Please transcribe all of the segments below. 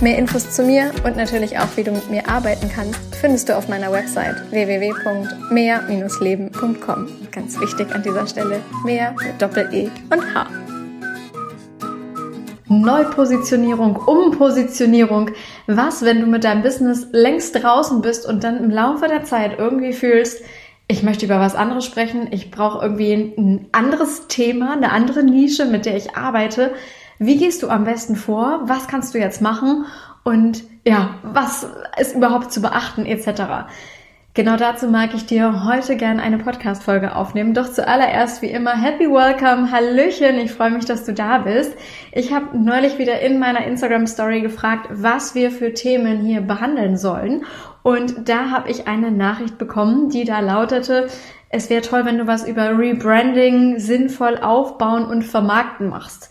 Mehr Infos zu mir und natürlich auch, wie du mit mir arbeiten kannst, findest du auf meiner Website www.mehr-leben.com. Ganz wichtig an dieser Stelle, mehr mit Doppel-E und H. Neupositionierung, Umpositionierung. Was, wenn du mit deinem Business längst draußen bist und dann im Laufe der Zeit irgendwie fühlst, ich möchte über was anderes sprechen, ich brauche irgendwie ein anderes Thema, eine andere Nische, mit der ich arbeite. Wie gehst du am besten vor? Was kannst du jetzt machen? Und ja, was ist überhaupt zu beachten etc. Genau dazu mag ich dir heute gerne eine Podcast-Folge aufnehmen. Doch zuallererst wie immer Happy Welcome, Hallöchen, ich freue mich, dass du da bist. Ich habe neulich wieder in meiner Instagram-Story gefragt, was wir für Themen hier behandeln sollen. Und da habe ich eine Nachricht bekommen, die da lautete, es wäre toll, wenn du was über Rebranding sinnvoll aufbauen und vermarkten machst.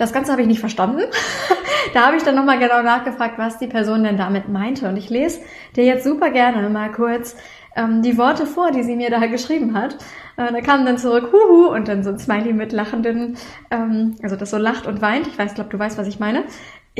Das Ganze habe ich nicht verstanden. da habe ich dann nochmal genau nachgefragt, was die Person denn damit meinte. Und ich lese dir jetzt super gerne mal kurz ähm, die Worte vor, die sie mir da geschrieben hat. Äh, da kam dann zurück, huhu, und dann so ein Smiley mit lachenden, ähm, also das so lacht und weint. Ich weiß, glaube, du weißt, was ich meine.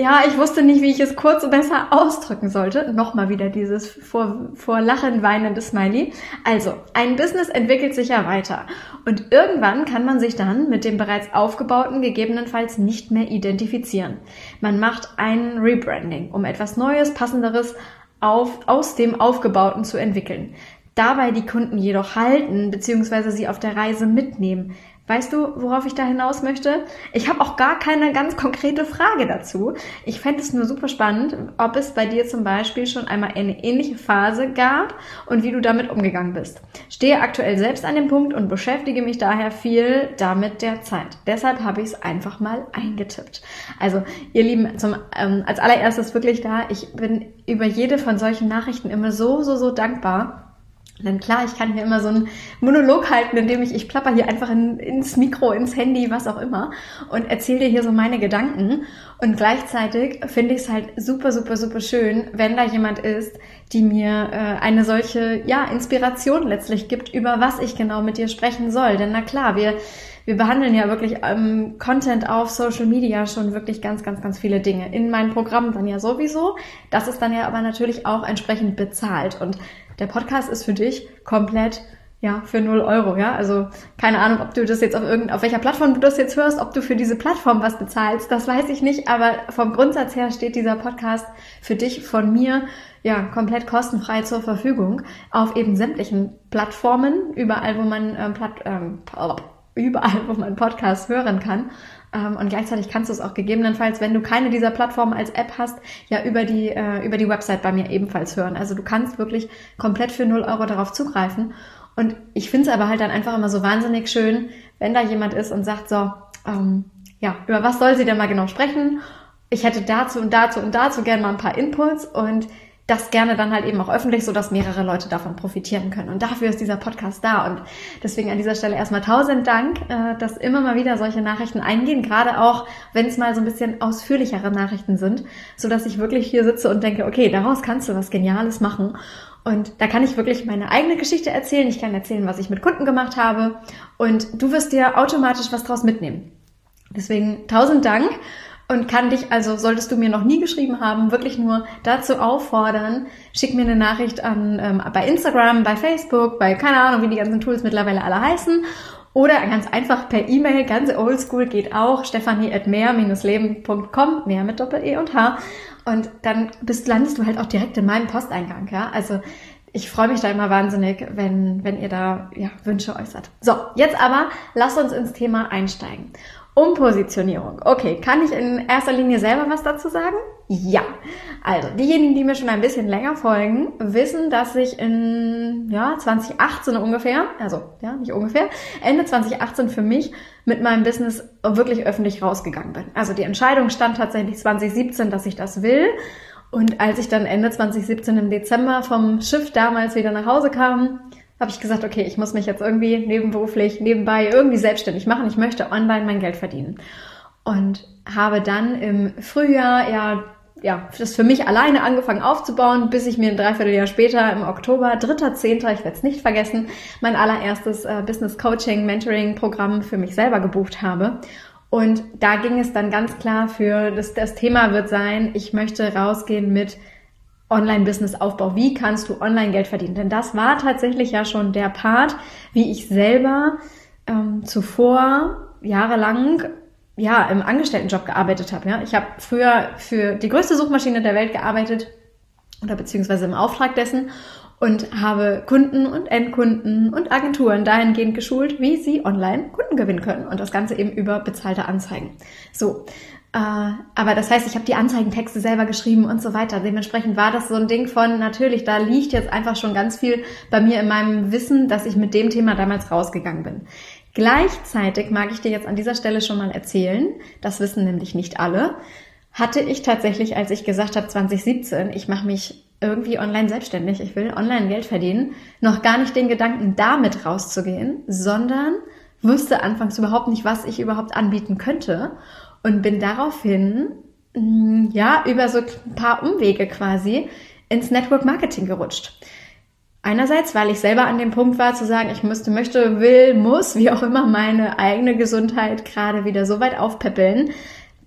Ja, ich wusste nicht, wie ich es kurz und besser ausdrücken sollte. Nochmal wieder dieses vor, vor Lachen weinende Smiley. Also, ein Business entwickelt sich ja weiter. Und irgendwann kann man sich dann mit dem bereits aufgebauten gegebenenfalls nicht mehr identifizieren. Man macht ein Rebranding, um etwas Neues, Passenderes auf, aus dem Aufgebauten zu entwickeln. Dabei die Kunden jedoch halten bzw. sie auf der Reise mitnehmen, Weißt du, worauf ich da hinaus möchte? Ich habe auch gar keine ganz konkrete Frage dazu. Ich fände es nur super spannend, ob es bei dir zum Beispiel schon einmal eine ähnliche Phase gab und wie du damit umgegangen bist. Stehe aktuell selbst an dem Punkt und beschäftige mich daher viel damit der Zeit. Deshalb habe ich es einfach mal eingetippt. Also, ihr Lieben, zum, ähm, als allererstes wirklich da, ich bin über jede von solchen Nachrichten immer so, so, so dankbar denn klar, ich kann hier immer so einen Monolog halten, indem ich, ich plapper hier einfach in, ins Mikro, ins Handy, was auch immer und erzähle dir hier so meine Gedanken. Und gleichzeitig finde ich es halt super, super, super schön, wenn da jemand ist, die mir äh, eine solche, ja, Inspiration letztlich gibt, über was ich genau mit dir sprechen soll. Denn na klar, wir, wir behandeln ja wirklich ähm, Content auf Social Media schon wirklich ganz, ganz, ganz viele Dinge. In meinem Programm dann ja sowieso. Das ist dann ja aber natürlich auch entsprechend bezahlt. Und der Podcast ist für dich komplett ja, für 0 Euro, ja. Also keine Ahnung, ob du das jetzt auf irgendein, auf welcher Plattform du das jetzt hörst, ob du für diese Plattform was bezahlst, das weiß ich nicht, aber vom Grundsatz her steht dieser Podcast für dich von mir ja komplett kostenfrei zur Verfügung auf eben sämtlichen Plattformen, überall, wo man ähm, Platt, ähm, überall, wo man Podcast hören kann. Ähm, und gleichzeitig kannst du es auch gegebenenfalls, wenn du keine dieser Plattformen als App hast, ja über die, äh, über die Website bei mir ebenfalls hören. Also du kannst wirklich komplett für 0 Euro darauf zugreifen. Und ich finde es aber halt dann einfach immer so wahnsinnig schön, wenn da jemand ist und sagt so, ähm, ja, über was soll sie denn mal genau sprechen? Ich hätte dazu und dazu und dazu gerne mal ein paar Inputs und das gerne dann halt eben auch öffentlich, so dass mehrere Leute davon profitieren können. Und dafür ist dieser Podcast da. Und deswegen an dieser Stelle erstmal tausend Dank, äh, dass immer mal wieder solche Nachrichten eingehen, gerade auch, wenn es mal so ein bisschen ausführlichere Nachrichten sind, so dass ich wirklich hier sitze und denke, okay, daraus kannst du was Geniales machen. Und da kann ich wirklich meine eigene Geschichte erzählen. Ich kann erzählen, was ich mit Kunden gemacht habe. Und du wirst dir automatisch was draus mitnehmen. Deswegen tausend Dank und kann dich, also solltest du mir noch nie geschrieben haben, wirklich nur dazu auffordern, schick mir eine Nachricht an ähm, bei Instagram, bei Facebook, bei keine Ahnung, wie die ganzen Tools mittlerweile alle heißen. Oder ganz einfach per E-Mail, ganz oldschool geht auch, stefanie at mehr-leben.com, mehr mit Doppel-E und H. Und dann bist, landest du halt auch direkt in meinem Posteingang, ja. Also ich freue mich da immer wahnsinnig, wenn, wenn ihr da ja, Wünsche äußert. So, jetzt aber lass uns ins Thema einsteigen. Umpositionierung. Okay, kann ich in erster Linie selber was dazu sagen? Ja. Also, diejenigen, die mir schon ein bisschen länger folgen, wissen, dass ich in ja, 2018 ungefähr, also ja, nicht ungefähr, Ende 2018 für mich mit meinem Business wirklich öffentlich rausgegangen bin. Also die Entscheidung stand tatsächlich 2017, dass ich das will. Und als ich dann Ende 2017 im Dezember vom Schiff damals wieder nach Hause kam, habe ich gesagt, okay, ich muss mich jetzt irgendwie nebenberuflich, nebenbei irgendwie selbstständig machen. Ich möchte online mein Geld verdienen. Und habe dann im Frühjahr ja ja, das für mich alleine angefangen aufzubauen, bis ich mir ein Dreivierteljahr später im Oktober, 3.10., ich werde es nicht vergessen, mein allererstes äh, Business Coaching, Mentoring Programm für mich selber gebucht habe. Und da ging es dann ganz klar für, das, das Thema wird sein, ich möchte rausgehen mit Online-Business-Aufbau. Wie kannst du Online-Geld verdienen? Denn das war tatsächlich ja schon der Part, wie ich selber ähm, zuvor jahrelang ja, im Angestelltenjob gearbeitet habe. Ja. Ich habe früher für die größte Suchmaschine der Welt gearbeitet oder beziehungsweise im Auftrag dessen und habe Kunden und Endkunden und Agenturen dahingehend geschult, wie sie online Kunden gewinnen können und das Ganze eben über bezahlte Anzeigen. So, aber das heißt, ich habe die Anzeigentexte selber geschrieben und so weiter. Dementsprechend war das so ein Ding von, natürlich, da liegt jetzt einfach schon ganz viel bei mir in meinem Wissen, dass ich mit dem Thema damals rausgegangen bin. Gleichzeitig mag ich dir jetzt an dieser Stelle schon mal erzählen, das wissen nämlich nicht alle, hatte ich tatsächlich, als ich gesagt habe 2017, ich mache mich irgendwie online selbstständig, ich will online Geld verdienen, noch gar nicht den Gedanken damit rauszugehen, sondern wusste anfangs überhaupt nicht, was ich überhaupt anbieten könnte und bin daraufhin mm, ja über so ein paar Umwege quasi ins Network Marketing gerutscht. Einerseits, weil ich selber an dem Punkt war zu sagen, ich müsste, möchte, will, muss, wie auch immer, meine eigene Gesundheit gerade wieder so weit aufpäppeln,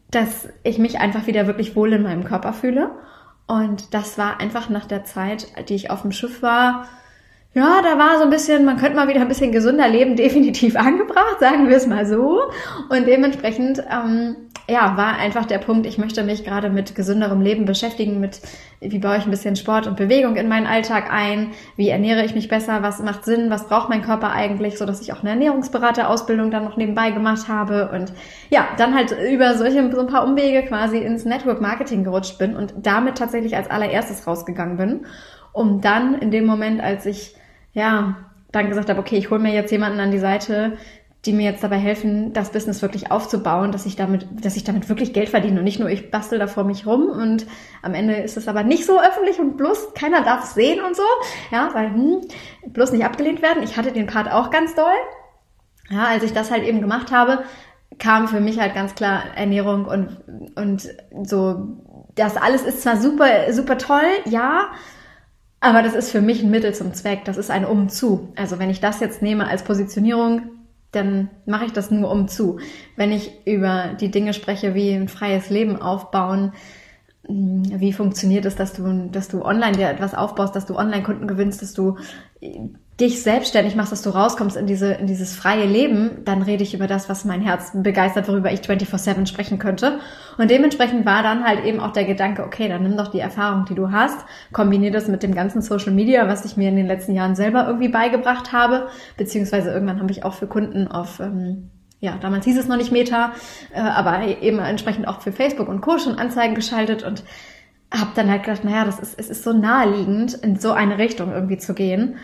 dass ich mich einfach wieder wirklich wohl in meinem Körper fühle. Und das war einfach nach der Zeit, die ich auf dem Schiff war, ja, da war so ein bisschen, man könnte mal wieder ein bisschen gesünder leben, definitiv angebracht, sagen wir es mal so. Und dementsprechend, ähm, ja, war einfach der Punkt, ich möchte mich gerade mit gesünderem Leben beschäftigen, mit wie baue ich ein bisschen Sport und Bewegung in meinen Alltag ein, wie ernähre ich mich besser, was macht Sinn, was braucht mein Körper eigentlich, so dass ich auch eine Ernährungsberaterausbildung dann noch nebenbei gemacht habe und ja, dann halt über solche so ein paar Umwege quasi ins Network Marketing gerutscht bin und damit tatsächlich als allererstes rausgegangen bin, um dann in dem Moment, als ich ja, dann gesagt habe, okay, ich hole mir jetzt jemanden an die Seite, die mir jetzt dabei helfen, das Business wirklich aufzubauen, dass ich damit, dass ich damit wirklich Geld verdiene und nicht nur ich bastel da vor mich rum und am Ende ist es aber nicht so öffentlich und bloß keiner darf es sehen und so, ja, weil hm, bloß nicht abgelehnt werden. Ich hatte den Part auch ganz doll. Ja, als ich das halt eben gemacht habe, kam für mich halt ganz klar Ernährung und und so das alles ist zwar super super toll, ja, aber das ist für mich ein Mittel zum Zweck. Das ist ein Umzu. Also wenn ich das jetzt nehme als Positionierung, dann mache ich das nur umzu. Wenn ich über die Dinge spreche, wie ein freies Leben aufbauen, hm, wie funktioniert es, dass du, dass du online dir etwas aufbaust, dass du Online-Kunden gewinnst, dass du dich selbstständig machst, dass du rauskommst in diese, in dieses freie Leben, dann rede ich über das, was mein Herz begeistert, worüber ich 24-7 sprechen könnte. Und dementsprechend war dann halt eben auch der Gedanke, okay, dann nimm doch die Erfahrung, die du hast, kombinier das mit dem ganzen Social Media, was ich mir in den letzten Jahren selber irgendwie beigebracht habe, beziehungsweise irgendwann habe ich auch für Kunden auf, ähm, ja, damals hieß es noch nicht Meta, äh, aber eben entsprechend auch für Facebook und Co. schon Anzeigen geschaltet und habe dann halt gedacht, naja, das ist, es ist so naheliegend, in so eine Richtung irgendwie zu gehen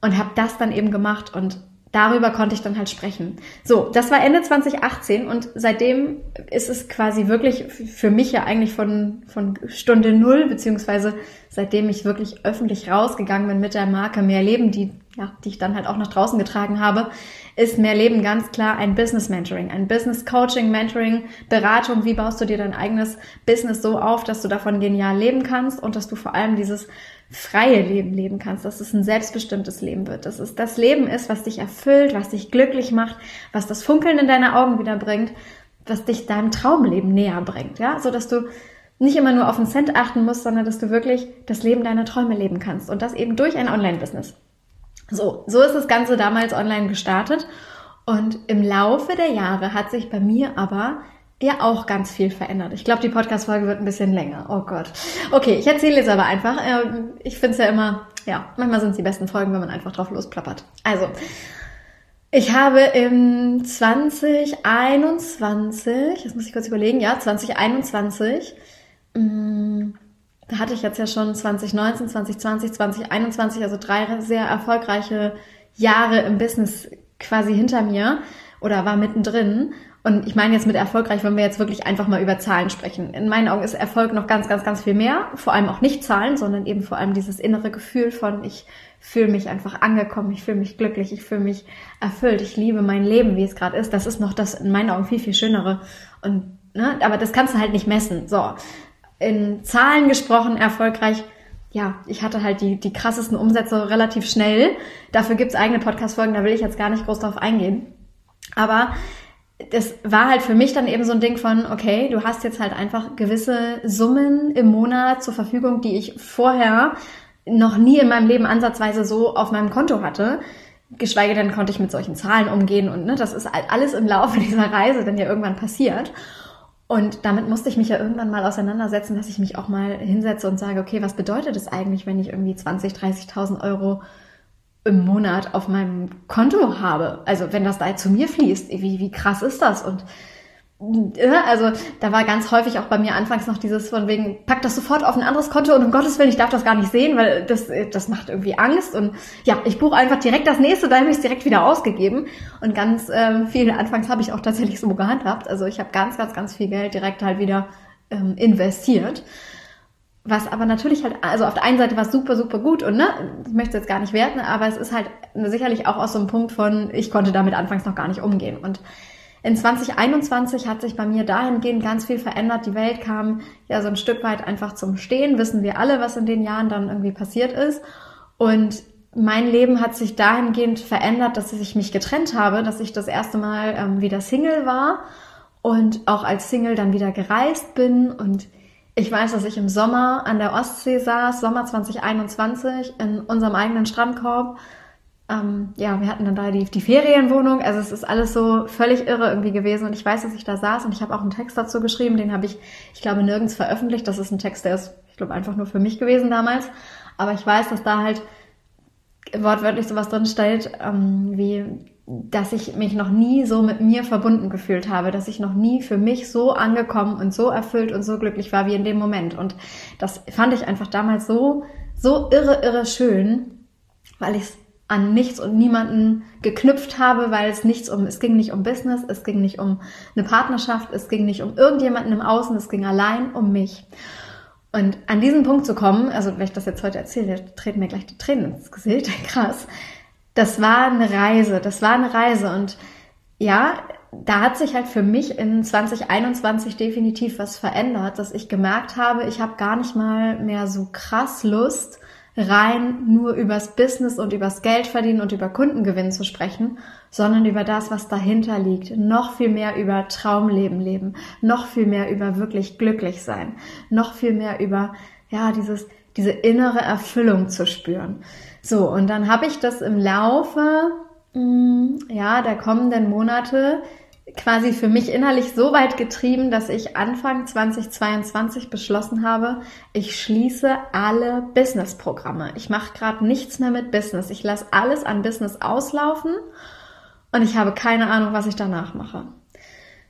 und habe das dann eben gemacht und darüber konnte ich dann halt sprechen. So, das war Ende 2018 und seitdem ist es quasi wirklich für mich ja eigentlich von, von Stunde Null, beziehungsweise seitdem ich wirklich öffentlich rausgegangen bin mit der Marke Mehr Leben, die, ja, die ich dann halt auch nach draußen getragen habe, ist Mehr Leben ganz klar ein Business Mentoring, ein Business Coaching, Mentoring, Beratung. Wie baust du dir dein eigenes Business so auf, dass du davon genial leben kannst und dass du vor allem dieses freie Leben leben kannst, dass es ein selbstbestimmtes Leben wird, dass es das Leben ist, was dich erfüllt, was dich glücklich macht, was das Funkeln in deine Augen wieder bringt, was dich deinem Traumleben näher bringt, ja, so dass du nicht immer nur auf den Cent achten musst, sondern dass du wirklich das Leben deiner Träume leben kannst und das eben durch ein Online-Business. So, so ist das Ganze damals online gestartet und im Laufe der Jahre hat sich bei mir aber ja auch ganz viel verändert. Ich glaube, die Podcast-Folge wird ein bisschen länger. Oh Gott. Okay, ich erzähle jetzt aber einfach. Ähm, ich finde es ja immer, ja, manchmal sind es die besten Folgen, wenn man einfach drauf losplappert. Also, ich habe im 2021, jetzt muss ich kurz überlegen, ja, 2021, mm, da hatte ich jetzt ja schon 2019, 2020, 2021, also drei sehr erfolgreiche Jahre im Business quasi hinter mir oder war mittendrin Und ich meine jetzt mit erfolgreich, wenn wir jetzt wirklich einfach mal über Zahlen sprechen. In meinen Augen ist Erfolg noch ganz, ganz, ganz viel mehr. Vor allem auch nicht Zahlen, sondern eben vor allem dieses innere Gefühl von, ich fühle mich einfach angekommen, ich fühle mich glücklich, ich fühle mich erfüllt, ich liebe mein Leben, wie es gerade ist. Das ist noch das in meinen Augen viel, viel schönere. Und, ne, aber das kannst du halt nicht messen. So. In Zahlen gesprochen, erfolgreich, ja, ich hatte halt die, die krassesten Umsätze relativ schnell. Dafür gibt's eigene Podcast-Folgen, da will ich jetzt gar nicht groß drauf eingehen. Aber das war halt für mich dann eben so ein Ding von, okay, du hast jetzt halt einfach gewisse Summen im Monat zur Verfügung, die ich vorher noch nie in meinem Leben ansatzweise so auf meinem Konto hatte. Geschweige denn konnte ich mit solchen Zahlen umgehen und ne, das ist halt alles im Laufe dieser Reise dann ja irgendwann passiert. Und damit musste ich mich ja irgendwann mal auseinandersetzen, dass ich mich auch mal hinsetze und sage, okay, was bedeutet es eigentlich, wenn ich irgendwie 20, 30.000 Euro im Monat auf meinem Konto habe? Also wenn das da zu mir fließt, wie, wie krass ist das? Und also da war ganz häufig auch bei mir anfangs noch dieses von wegen, pack das sofort auf ein anderes Konto und um Gottes Willen, ich darf das gar nicht sehen, weil das, das macht irgendwie Angst und ja, ich buche einfach direkt das nächste, da habe ich es direkt wieder ausgegeben und ganz ähm, viel anfangs habe ich auch tatsächlich so gehandhabt, also ich habe ganz, ganz, ganz viel Geld direkt halt wieder ähm, investiert. Was aber natürlich halt, also auf der einen Seite war es super, super gut und ne, ich möchte jetzt gar nicht werten, aber es ist halt sicherlich auch aus so einem Punkt von, ich konnte damit anfangs noch gar nicht umgehen und in 2021 hat sich bei mir dahingehend ganz viel verändert. Die Welt kam ja so ein Stück weit einfach zum Stehen. Wissen wir alle, was in den Jahren dann irgendwie passiert ist. Und mein Leben hat sich dahingehend verändert, dass ich mich getrennt habe, dass ich das erste Mal ähm, wieder Single war und auch als Single dann wieder gereist bin. Und ich weiß, dass ich im Sommer an der Ostsee saß, Sommer 2021, in unserem eigenen Strandkorb ähm, ja, wir hatten dann da die, die Ferienwohnung. Also es ist alles so völlig irre irgendwie gewesen. Und ich weiß, dass ich da saß und ich habe auch einen Text dazu geschrieben. Den habe ich, ich glaube, nirgends veröffentlicht. Das ist ein Text, der ist, ich glaube, einfach nur für mich gewesen damals. Aber ich weiß, dass da halt wortwörtlich sowas drin steht, ähm, wie dass ich mich noch nie so mit mir verbunden gefühlt habe, dass ich noch nie für mich so angekommen und so erfüllt und so glücklich war wie in dem Moment. Und das fand ich einfach damals so, so irre, irre schön, weil ich es an nichts und niemanden geknüpft habe, weil es nichts um, es ging nicht um Business, es ging nicht um eine Partnerschaft, es ging nicht um irgendjemanden im Außen, es ging allein um mich. Und an diesen Punkt zu kommen, also wenn ich das jetzt heute erzähle, treten mir gleich die Tränen ins Gesicht, krass. Das war eine Reise, das war eine Reise und ja, da hat sich halt für mich in 2021 definitiv was verändert, dass ich gemerkt habe, ich habe gar nicht mal mehr so krass Lust, rein nur übers Business und übers Geld verdienen und über Kundengewinn zu sprechen, sondern über das, was dahinter liegt. Noch viel mehr über Traumleben leben, noch viel mehr über wirklich glücklich sein, noch viel mehr über, ja, dieses, diese innere Erfüllung zu spüren. So, und dann habe ich das im Laufe, mm, ja, der kommenden Monate quasi für mich innerlich so weit getrieben, dass ich Anfang 2022 beschlossen habe, ich schließe alle Business-Programme. Ich mache gerade nichts mehr mit Business. Ich lasse alles an Business auslaufen und ich habe keine Ahnung, was ich danach mache.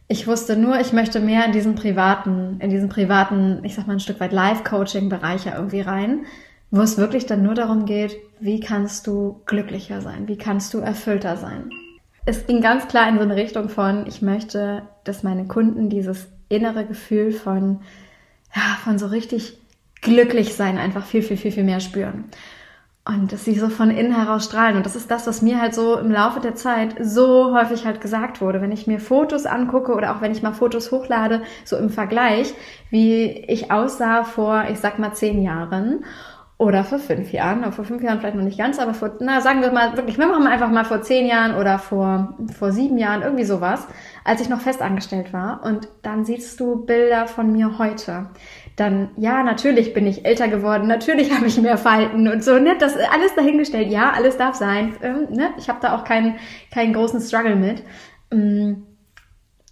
Ich wusste nur, ich möchte mehr in diesen privaten, in diesen privaten, ich sag mal ein Stück weit Live-Coaching-Bereich irgendwie rein, wo es wirklich dann nur darum geht, wie kannst du glücklicher sein? Wie kannst du erfüllter sein? es ging ganz klar in so eine Richtung von, ich möchte, dass meine Kunden dieses innere Gefühl von, ja, von so richtig glücklich sein einfach viel, viel, viel, viel mehr spüren. Und dass sie so von innen heraus strahlen. Und das ist das, was mir halt so im Laufe der Zeit so häufig halt gesagt wurde. Wenn ich mir Fotos angucke oder auch wenn ich mal Fotos hochlade, so im Vergleich, wie ich aussah vor, ich sag mal, zehn Jahren oder vor fünf Jahren, vor fünf Jahren vielleicht noch nicht ganz, aber vor, na, sagen wir mal wirklich, wir machen einfach mal vor zehn Jahren oder vor, vor sieben Jahren, irgendwie sowas, als ich noch festangestellt war. Und dann siehst du Bilder von mir heute. Dann, ja, natürlich bin ich älter geworden, natürlich habe ich mehr Falten und so, ne, das alles dahingestellt, ja, alles darf sein, ähm, ne, ich habe da auch keinen, keinen großen Struggle mit. Ähm,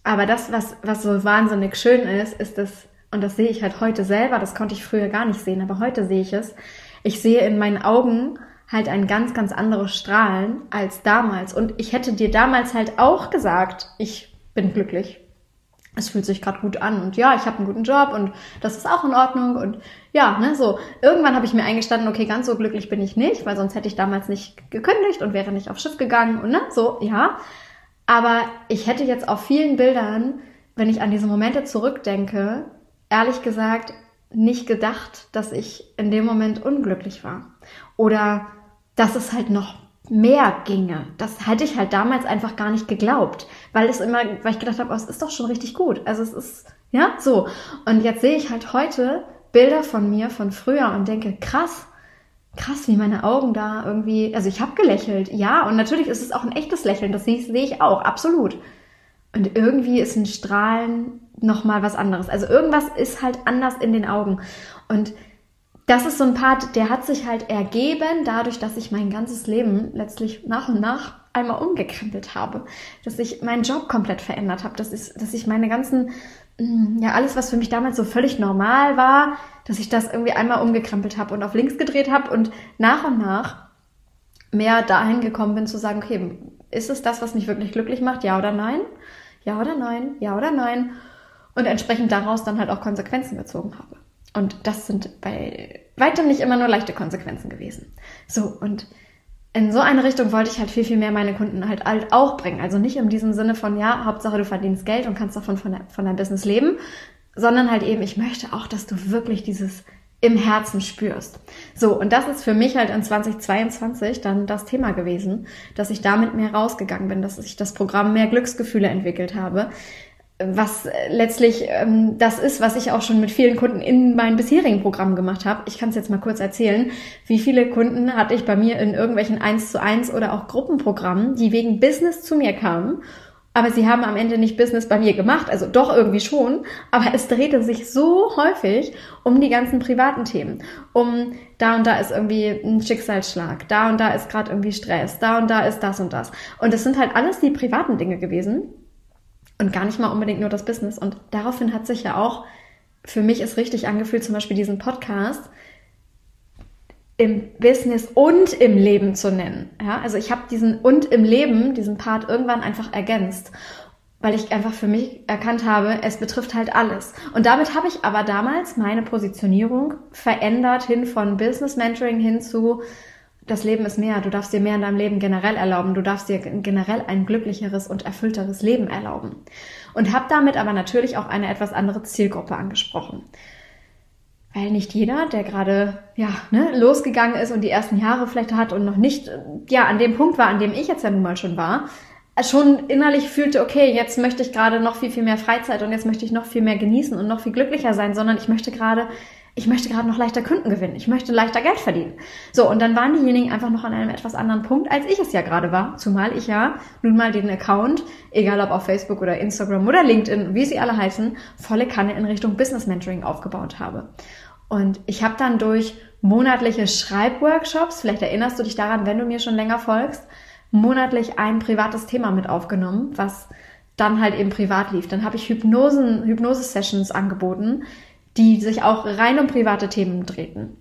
aber das, was, was so wahnsinnig schön ist, ist das, und das sehe ich halt heute selber, das konnte ich früher gar nicht sehen, aber heute sehe ich es. Ich sehe in meinen Augen halt ein ganz, ganz anderes Strahlen als damals. Und ich hätte dir damals halt auch gesagt, ich bin glücklich. Es fühlt sich gerade gut an und ja, ich habe einen guten Job und das ist auch in Ordnung und ja, ne, so. Irgendwann habe ich mir eingestanden, okay, ganz so glücklich bin ich nicht, weil sonst hätte ich damals nicht gekündigt und wäre nicht aufs Schiff gegangen und ne, so, ja. Aber ich hätte jetzt auf vielen Bildern, wenn ich an diese Momente zurückdenke, ehrlich gesagt nicht gedacht, dass ich in dem Moment unglücklich war. Oder dass es halt noch mehr ginge. Das hätte ich halt damals einfach gar nicht geglaubt, weil es immer, weil ich gedacht habe, oh, es ist doch schon richtig gut. Also es ist, ja, so. Und jetzt sehe ich halt heute Bilder von mir von früher und denke, krass, krass, wie meine Augen da irgendwie, also ich habe gelächelt, ja, und natürlich ist es auch ein echtes Lächeln, das sehe, sehe ich auch, absolut. Und irgendwie ist ein Strahlen nochmal was anderes. Also irgendwas ist halt anders in den Augen. Und das ist so ein Part, der hat sich halt ergeben, dadurch, dass ich mein ganzes Leben letztlich nach und nach einmal umgekrempelt habe. Dass ich meinen Job komplett verändert habe. Das ist, dass ich meine ganzen, mm, ja, alles, was für mich damals so völlig normal war, dass ich das irgendwie einmal umgekrempelt habe und auf links gedreht habe und nach und nach mehr dahin gekommen bin zu sagen, okay, ist es das, was mich wirklich glücklich macht? Ja oder nein? Ja oder nein? Ja oder nein? Und entsprechend daraus dann halt auch Konsequenzen gezogen habe. Und das sind bei weitem nicht immer nur leichte Konsequenzen gewesen. So, und in so eine Richtung wollte ich halt viel, viel mehr meine Kunden halt, auch bringen. Also nicht in diesem Sinne von, ja, Hauptsache du verdienst Geld und kannst davon von, von deinem Business leben, sondern halt eben, ich möchte auch, dass du wirklich dieses im Herzen spürst. So, und das ist für mich halt in 2022 dann das Thema gewesen, dass ich damit mehr rausgegangen bin, dass ich das Programm mehr Glücksgefühle entwickelt habe, was letztlich ähm, das ist, was ich auch schon mit vielen Kunden in meinen bisherigen Programmen gemacht habe. Ich kann es jetzt mal kurz erzählen. Wie viele Kunden hatte ich bei mir in irgendwelchen 1 zu 1 oder auch Gruppenprogrammen, die wegen Business zu mir kamen aber sie haben am Ende nicht Business bei mir gemacht, also doch irgendwie schon, aber es drehte sich so häufig um die ganzen privaten Themen, um da und da ist irgendwie ein Schicksalsschlag, da und da ist gerade irgendwie Stress, da und da ist das und das. Und es sind halt alles die privaten Dinge gewesen und gar nicht mal unbedingt nur das Business. Und daraufhin hat sich ja auch für mich es richtig angefühlt, zum Beispiel diesen Podcast im Business und im Leben zu nennen. Ja, also ich habe diesen und im Leben, diesen Part irgendwann einfach ergänzt, weil ich einfach für mich erkannt habe, es betrifft halt alles. Und damit habe ich aber damals meine Positionierung verändert hin von Business Mentoring hin zu das Leben ist mehr. Du darfst dir mehr in deinem Leben generell erlauben. Du darfst dir generell ein glücklicheres und erfüllteres Leben erlauben. Und habe damit aber natürlich auch eine etwas andere Zielgruppe angesprochen weil nicht jeder, der gerade ja ne, losgegangen ist und die ersten Jahre vielleicht hat und noch nicht ja an dem Punkt war, an dem ich jetzt ja nun mal schon war, schon innerlich fühlte, okay, jetzt möchte ich gerade noch viel viel mehr Freizeit und jetzt möchte ich noch viel mehr genießen und noch viel glücklicher sein, sondern ich möchte gerade ich möchte gerade noch leichter Kunden gewinnen. Ich möchte leichter Geld verdienen. So, und dann waren diejenigen einfach noch an einem etwas anderen Punkt, als ich es ja gerade war. Zumal ich ja nun mal den Account, egal ob auf Facebook oder Instagram oder LinkedIn, wie sie alle heißen, volle Kanne in Richtung Business Mentoring aufgebaut habe. Und ich habe dann durch monatliche Schreibworkshops, vielleicht erinnerst du dich daran, wenn du mir schon länger folgst, monatlich ein privates Thema mit aufgenommen, was dann halt eben privat lief. Dann habe ich Hypnosen, Hypnose-Sessions angeboten, die sich auch rein um private Themen drehten.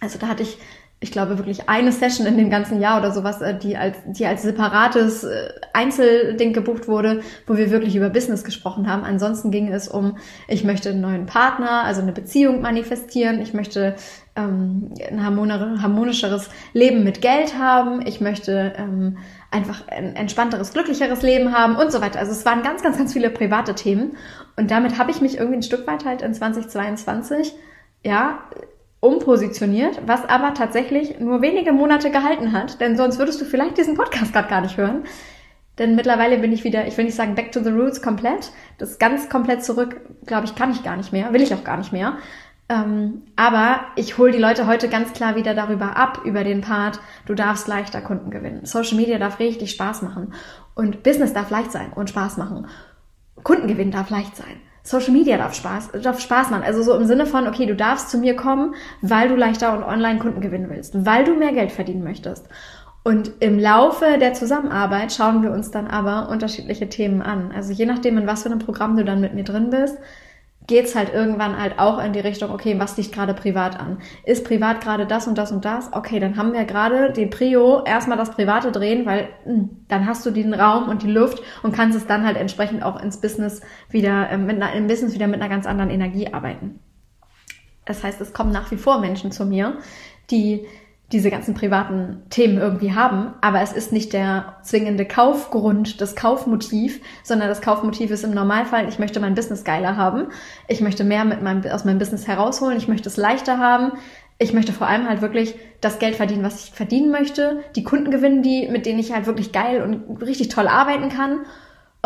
Also da hatte ich ich glaube, wirklich eine Session in dem ganzen Jahr oder sowas, äh, die als, die als separates äh, Einzelding gebucht wurde, wo wir wirklich über Business gesprochen haben. Ansonsten ging es um, ich möchte einen neuen Partner, also eine Beziehung manifestieren, ich möchte ähm, ein harmonischeres Leben mit Geld haben, ich möchte ähm, einfach ein entspannteres, glücklicheres Leben haben und so weiter. Also es waren ganz, ganz, ganz viele private Themen. Und damit habe ich mich irgendwie ein Stück weit halt in 2022 ja, umpositioniert, was aber tatsächlich nur wenige Monate gehalten hat, denn sonst würdest du vielleicht diesen Podcast gerade gar nicht hören. Denn mittlerweile bin ich wieder, ich will nicht sagen back to the roots komplett. Das ganz komplett zurück, glaube ich, kann ich gar nicht mehr, will ich auch gar nicht mehr. Ähm, aber ich hole die Leute heute ganz klar wieder darüber ab, über den Part, du darfst leichter Kunden gewinnen. Social Media darf richtig Spaß machen. Und Business darf leicht sein und Spaß machen. Kundengewinn darf leicht sein. Social Media darf Spaß, darf Spaß machen. Also so im Sinne von, okay, du darfst zu mir kommen, weil du leichter und online Kunden gewinnen willst, weil du mehr Geld verdienen möchtest. Und im Laufe der Zusammenarbeit schauen wir uns dann aber unterschiedliche Themen an. Also je nachdem, in was für einem Programm du dann mit mir drin bist, geht's halt irgendwann halt auch in die Richtung, okay, was liegt gerade privat an? Ist privat gerade das und das und das? Okay, dann haben wir gerade den Prio erstmal das Private drehen, weil mh, hm, dann hast du den Raum und die Luft und kannst es dann halt entsprechend auch ins Business wieder, äh, mit einer, im Business wieder mit einer ganz anderen Energie arbeiten. Das heißt, es kommen nach wie vor Menschen zu mir, die diese ganzen privaten Themen irgendwie haben, aber es ist nicht der zwingende Kaufgrund, das Kaufmotiv, sondern das Kaufmotiv ist im Normalfall, ich möchte mein Business geiler haben, ich möchte mehr mit meinem, aus meinem Business herausholen, ich möchte es leichter haben, ich möchte vor allem halt wirklich das Geld verdienen, was ich verdienen möchte, die Kunden gewinnen, die, mit denen ich halt wirklich geil und richtig toll arbeiten kann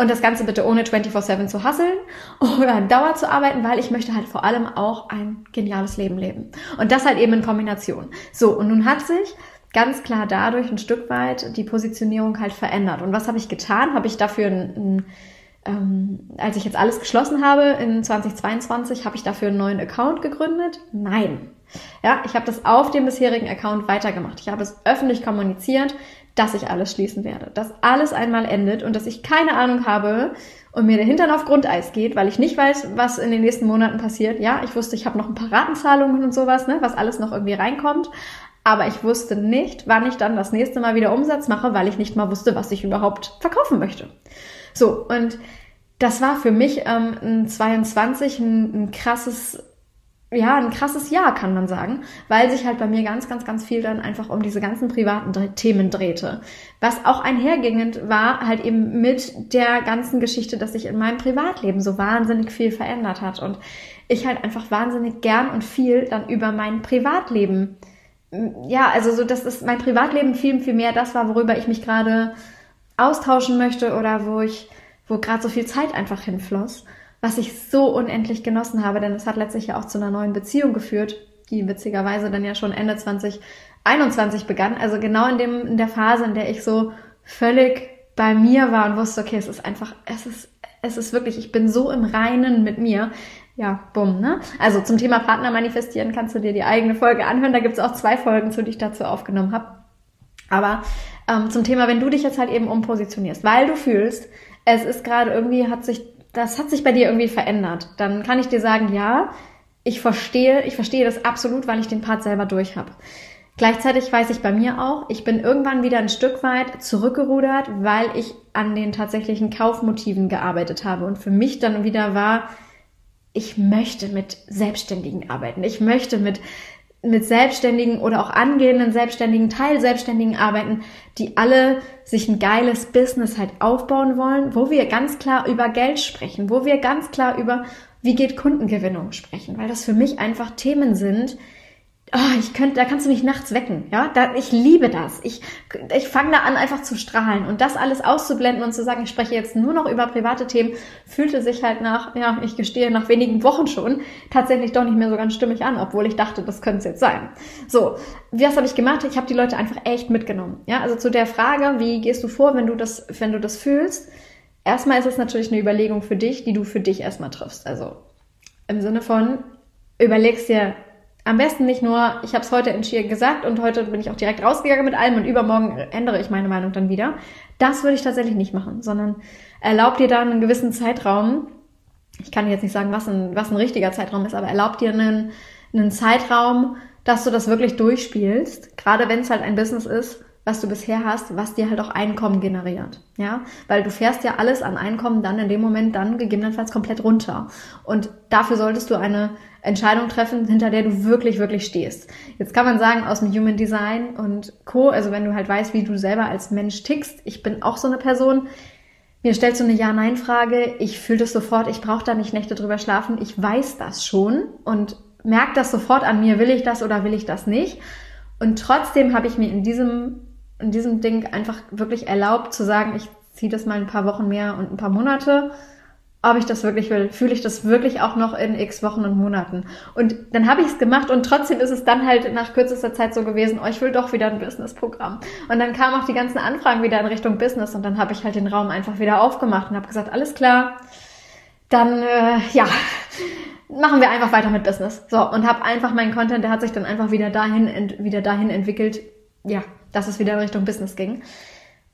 und das Ganze bitte ohne 24-7 zu hasseln oder Dauer zu arbeiten, weil ich möchte halt vor allem auch ein geniales Leben leben. Und das halt eben in Kombination. So, und nun hat sich ganz klar dadurch ein Stück weit die Positionierung halt verändert. Und was habe ich getan? Habe ich dafür ein, ein ähm, als ich jetzt alles geschlossen habe in 2022, habe ich dafür einen neuen Account gegründet? Nein. Ja, ich habe das auf dem bisherigen Account weitergemacht. Ich habe es öffentlich kommuniziert dass ich alles schließen werde, dass alles einmal endet und dass ich keine Ahnung habe und mir der Hintern auf Grundeis geht, weil ich nicht weiß, was in den nächsten Monaten passiert. Ja, ich wusste, ich habe noch ein paar Ratenzahlungen und sowas, ne, was alles noch irgendwie reinkommt. Aber ich wusste nicht, wann ich dann das nächste Mal wieder Umsatz mache, weil ich nicht mal wusste, was ich überhaupt verkaufen möchte. So, und das war für mich ähm, ein 22 ein, ein krasses ja, ein krasses Jahr, kann man sagen, weil sich halt bei mir ganz, ganz, ganz viel dann einfach um diese ganzen privaten Themen drehte. Was auch einhergingend war, halt eben mit der ganzen Geschichte, dass sich in meinem Privatleben so wahnsinnig viel verändert hat und ich halt einfach wahnsinnig gern und viel dann über mein Privatleben, ja, also so, dass es mein Privatleben viel, viel mehr das war, worüber ich mich gerade austauschen möchte oder wo ich, wo gerade so viel Zeit einfach hinfloss was ich so unendlich genossen habe, denn es hat letztlich ja auch zu einer neuen Beziehung geführt, die witzigerweise dann ja schon Ende 2021 begann. Also genau in dem, in der Phase, in der ich so völlig bei mir war und wusste, okay, es ist einfach, es ist, es ist wirklich, ich bin so im Reinen mit mir. Ja, bumm, ne? Also zum Thema Partner manifestieren kannst du dir die eigene Folge anhören. Da gibt's auch zwei Folgen zu, die ich dazu aufgenommen habe. Aber ähm, zum Thema, wenn du dich jetzt halt eben umpositionierst, weil du fühlst, es ist gerade irgendwie, hat sich das hat sich bei dir irgendwie verändert, dann kann ich dir sagen, ja, ich verstehe, ich verstehe das absolut, weil ich den Part selber durch habe. Gleichzeitig weiß ich bei mir auch, ich bin irgendwann wieder ein Stück weit zurückgerudert, weil ich an den tatsächlichen Kaufmotiven gearbeitet habe und für mich dann wieder war, ich möchte mit Selbstständigen arbeiten. Ich möchte mit mit Selbstständigen oder auch angehenden Selbstständigen, Teilselbstständigen arbeiten, die alle sich ein geiles Business halt aufbauen wollen, wo wir ganz klar über Geld sprechen, wo wir ganz klar über wie geht Kundengewinnung sprechen, weil das für mich einfach Themen sind, oh, ich könnte, da kannst du mich nachts wecken, ja, da, ich liebe das. Ich, ich fange da an, einfach zu strahlen und das alles auszublenden und zu sagen, ich spreche jetzt nur noch über private Themen, fühlte sich halt nach, ja, ich gestehe, nach wenigen Wochen schon tatsächlich doch nicht mehr so ganz stimmig an, obwohl ich dachte, das könnte es jetzt sein. So, was habe ich gemacht? Ich habe die Leute einfach echt mitgenommen, ja, also zu der Frage, wie gehst du vor, wenn du das, wenn du das fühlst? Erstmal ist es natürlich eine Überlegung für dich, die du für dich erstmal triffst. Also im Sinne von, überlegst dir, am besten nicht nur, ich habe es heute entschieden gesagt und heute bin ich auch direkt rausgegangen mit allem und übermorgen ändere ich meine Meinung dann wieder. Das würde ich tatsächlich nicht machen, sondern erlaub dir dann einen gewissen Zeitraum. Ich kann jetzt nicht sagen, was ein, was ein richtiger Zeitraum ist, aber erlaub dir einen, einen Zeitraum, dass du das wirklich durchspielst. Gerade wenn es halt ein Business ist, was du bisher hast, was dir halt auch Einkommen generiert. Ja, weil du fährst ja alles an Einkommen dann in dem Moment dann gegebenenfalls komplett runter. Und dafür solltest du eine Entscheidung treffen, hinter der du wirklich, wirklich stehst. Jetzt kann man sagen, aus dem Human Design und Co., also wenn du halt weißt, wie du selber als Mensch tickst, ich bin auch so eine Person, mir stellst du eine Ja-Nein-Frage, ich fühle das sofort, ich brauche da nicht Nächte drüber schlafen, ich weiß das schon und merke das sofort an mir, will ich das oder will ich das nicht. Und trotzdem habe ich mir in diesem in diesem Ding einfach wirklich erlaubt zu sagen, ich ziehe das mal ein paar Wochen mehr und ein paar Monate. Ob ich das wirklich will, fühle ich das wirklich auch noch in x Wochen und Monaten. Und dann habe ich es gemacht und trotzdem ist es dann halt nach kürzester Zeit so gewesen, oh, ich will doch wieder ein Businessprogramm. Und dann kamen auch die ganzen Anfragen wieder in Richtung Business und dann habe ich halt den Raum einfach wieder aufgemacht und habe gesagt, alles klar, dann äh, ja, machen wir einfach weiter mit Business. So, und habe einfach meinen Content, der hat sich dann einfach wieder dahin, wieder dahin entwickelt, ja, dass es wieder in Richtung Business ging.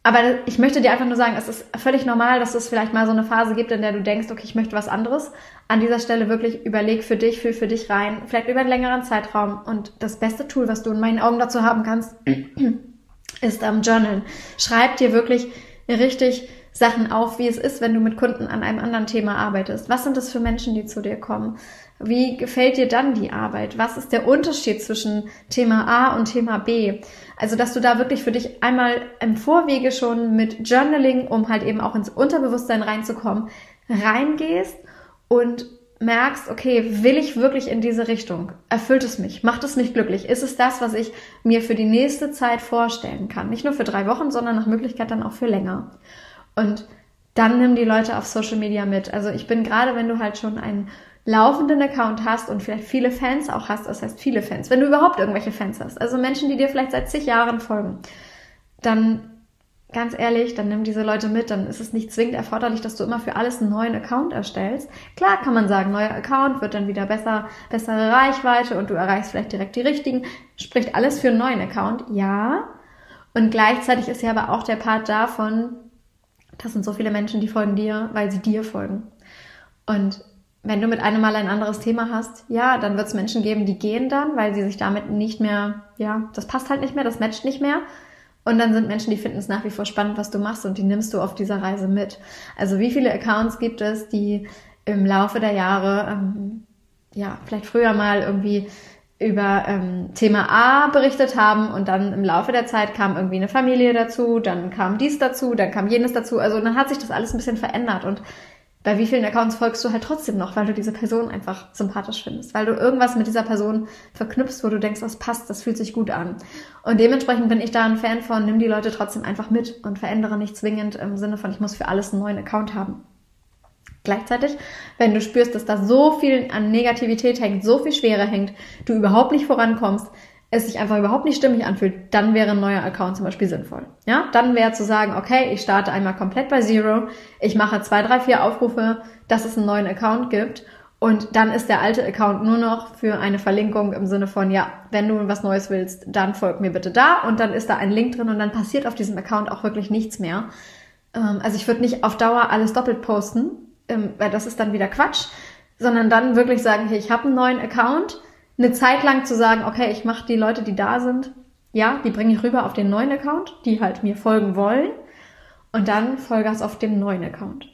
Aber ich möchte dir einfach nur sagen, es ist völlig normal, dass es vielleicht mal so eine Phase gibt, in der du denkst, okay, ich möchte was anderes. An dieser Stelle wirklich überleg für dich, fühl für dich rein, vielleicht über einen längeren Zeitraum. Und das beste Tool, was du in meinen Augen dazu haben kannst, ist am ähm, Journal. Schreib dir wirklich richtig Sachen auf, wie es ist, wenn du mit Kunden an einem anderen Thema arbeitest. Was sind das für Menschen, die zu dir kommen? Wie gefällt dir dann die Arbeit? Was ist der Unterschied zwischen Thema A und Thema B? Also, dass du da wirklich für dich einmal im Vorwege schon mit Journaling, um halt eben auch ins Unterbewusstsein reinzukommen, reingehst und merkst, okay, will ich wirklich in diese Richtung? Erfüllt es mich? Macht es mich glücklich? Ist es das, was ich mir für die nächste Zeit vorstellen kann? Nicht nur für drei Wochen, sondern nach Möglichkeit dann auch für länger. Und dann nimm die Leute auf Social Media mit. Also ich bin gerade, wenn du halt schon einen laufenden Account hast und vielleicht viele Fans auch hast, das heißt viele Fans, wenn du überhaupt irgendwelche Fans hast, also Menschen, die dir vielleicht seit zig Jahren folgen, dann ganz ehrlich, dann nimm diese Leute mit, dann ist es nicht zwingend erforderlich, dass du immer für alles einen neuen Account erstellst. Klar kann man sagen, neuer Account wird dann wieder besser, bessere Reichweite und du erreichst vielleicht direkt die richtigen. Spricht alles für einen neuen Account, ja. Und gleichzeitig ist ja aber auch der Part davon, das sind so viele Menschen, die folgen dir, weil sie dir folgen. Und wenn du mit einem Mal ein anderes Thema hast, ja, dann wird es Menschen geben, die gehen dann, weil sie sich damit nicht mehr, ja, das passt halt nicht mehr, das matcht nicht mehr. Und dann sind Menschen, die finden es nach wie vor spannend, was du machst und die nimmst du auf dieser Reise mit. Also wie viele Accounts gibt es, die im Laufe der Jahre, ähm, ja, vielleicht früher mal irgendwie über ähm, Thema A berichtet haben und dann im Laufe der Zeit kam irgendwie eine Familie dazu, dann kam dies dazu, dann kam jenes dazu. Also dann hat sich das alles ein bisschen verändert und bei wie vielen Accounts folgst du halt trotzdem noch, weil du diese Person einfach sympathisch findest, weil du irgendwas mit dieser Person verknüpfst, wo du denkst, das passt, das fühlt sich gut an. Und dementsprechend bin ich da ein Fan von, nimm die Leute trotzdem einfach mit und verändere nicht zwingend im Sinne von, ich muss für alles einen neuen Account haben. Gleichzeitig, wenn du spürst, dass da so viel an Negativität hängt, so viel Schwere hängt, du überhaupt nicht vorankommst, es sich einfach überhaupt nicht stimmig anfühlt, dann wäre ein neuer Account zum Beispiel sinnvoll. Ja, dann wäre zu sagen, okay, ich starte einmal komplett bei Zero, ich mache zwei, drei, vier Aufrufe, dass es einen neuen Account gibt und dann ist der alte Account nur noch für eine Verlinkung im Sinne von, ja, wenn du was Neues willst, dann folg mir bitte da und dann ist da ein Link drin und dann passiert auf diesem Account auch wirklich nichts mehr. Ähm, also ich würde nicht auf Dauer alles doppelt posten, ähm, weil das ist dann wieder Quatsch, sondern dann wirklich sagen, hey, ich habe einen neuen Account, eine Zeit lang zu sagen, okay, ich mache die Leute, die da sind, ja, die bringe ich rüber auf den neuen Account, die halt mir folgen wollen. Und dann Vollgas auf dem neuen Account.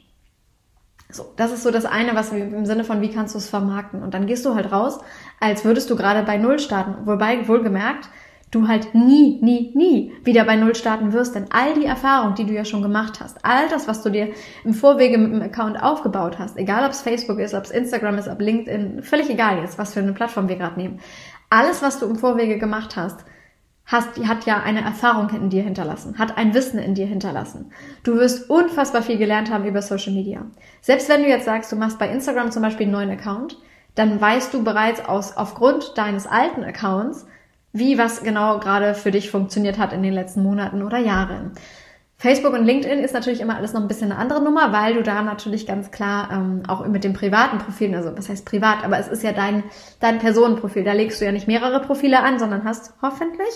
So, das ist so das eine, was wir im Sinne von, wie kannst du es vermarkten? Und dann gehst du halt raus, als würdest du gerade bei Null starten. Wobei, wohlgemerkt, du halt nie, nie, nie wieder bei Null starten wirst. Denn all die Erfahrungen, die du ja schon gemacht hast, all das, was du dir im Vorwege mit dem Account aufgebaut hast, egal ob es Facebook ist, ob es Instagram ist, ob LinkedIn, völlig egal jetzt, was für eine Plattform wir gerade nehmen, alles, was du im Vorwege gemacht hast, hast, hat ja eine Erfahrung in dir hinterlassen, hat ein Wissen in dir hinterlassen. Du wirst unfassbar viel gelernt haben über Social Media. Selbst wenn du jetzt sagst, du machst bei Instagram zum Beispiel einen neuen Account, dann weißt du bereits aus, aufgrund deines alten Accounts, wie was genau gerade für dich funktioniert hat in den letzten Monaten oder Jahren. Facebook und LinkedIn ist natürlich immer alles noch ein bisschen eine andere Nummer, weil du da natürlich ganz klar ähm, auch mit dem privaten Profil, also was heißt privat, aber es ist ja dein, dein Personenprofil. Da legst du ja nicht mehrere Profile an, sondern hast hoffentlich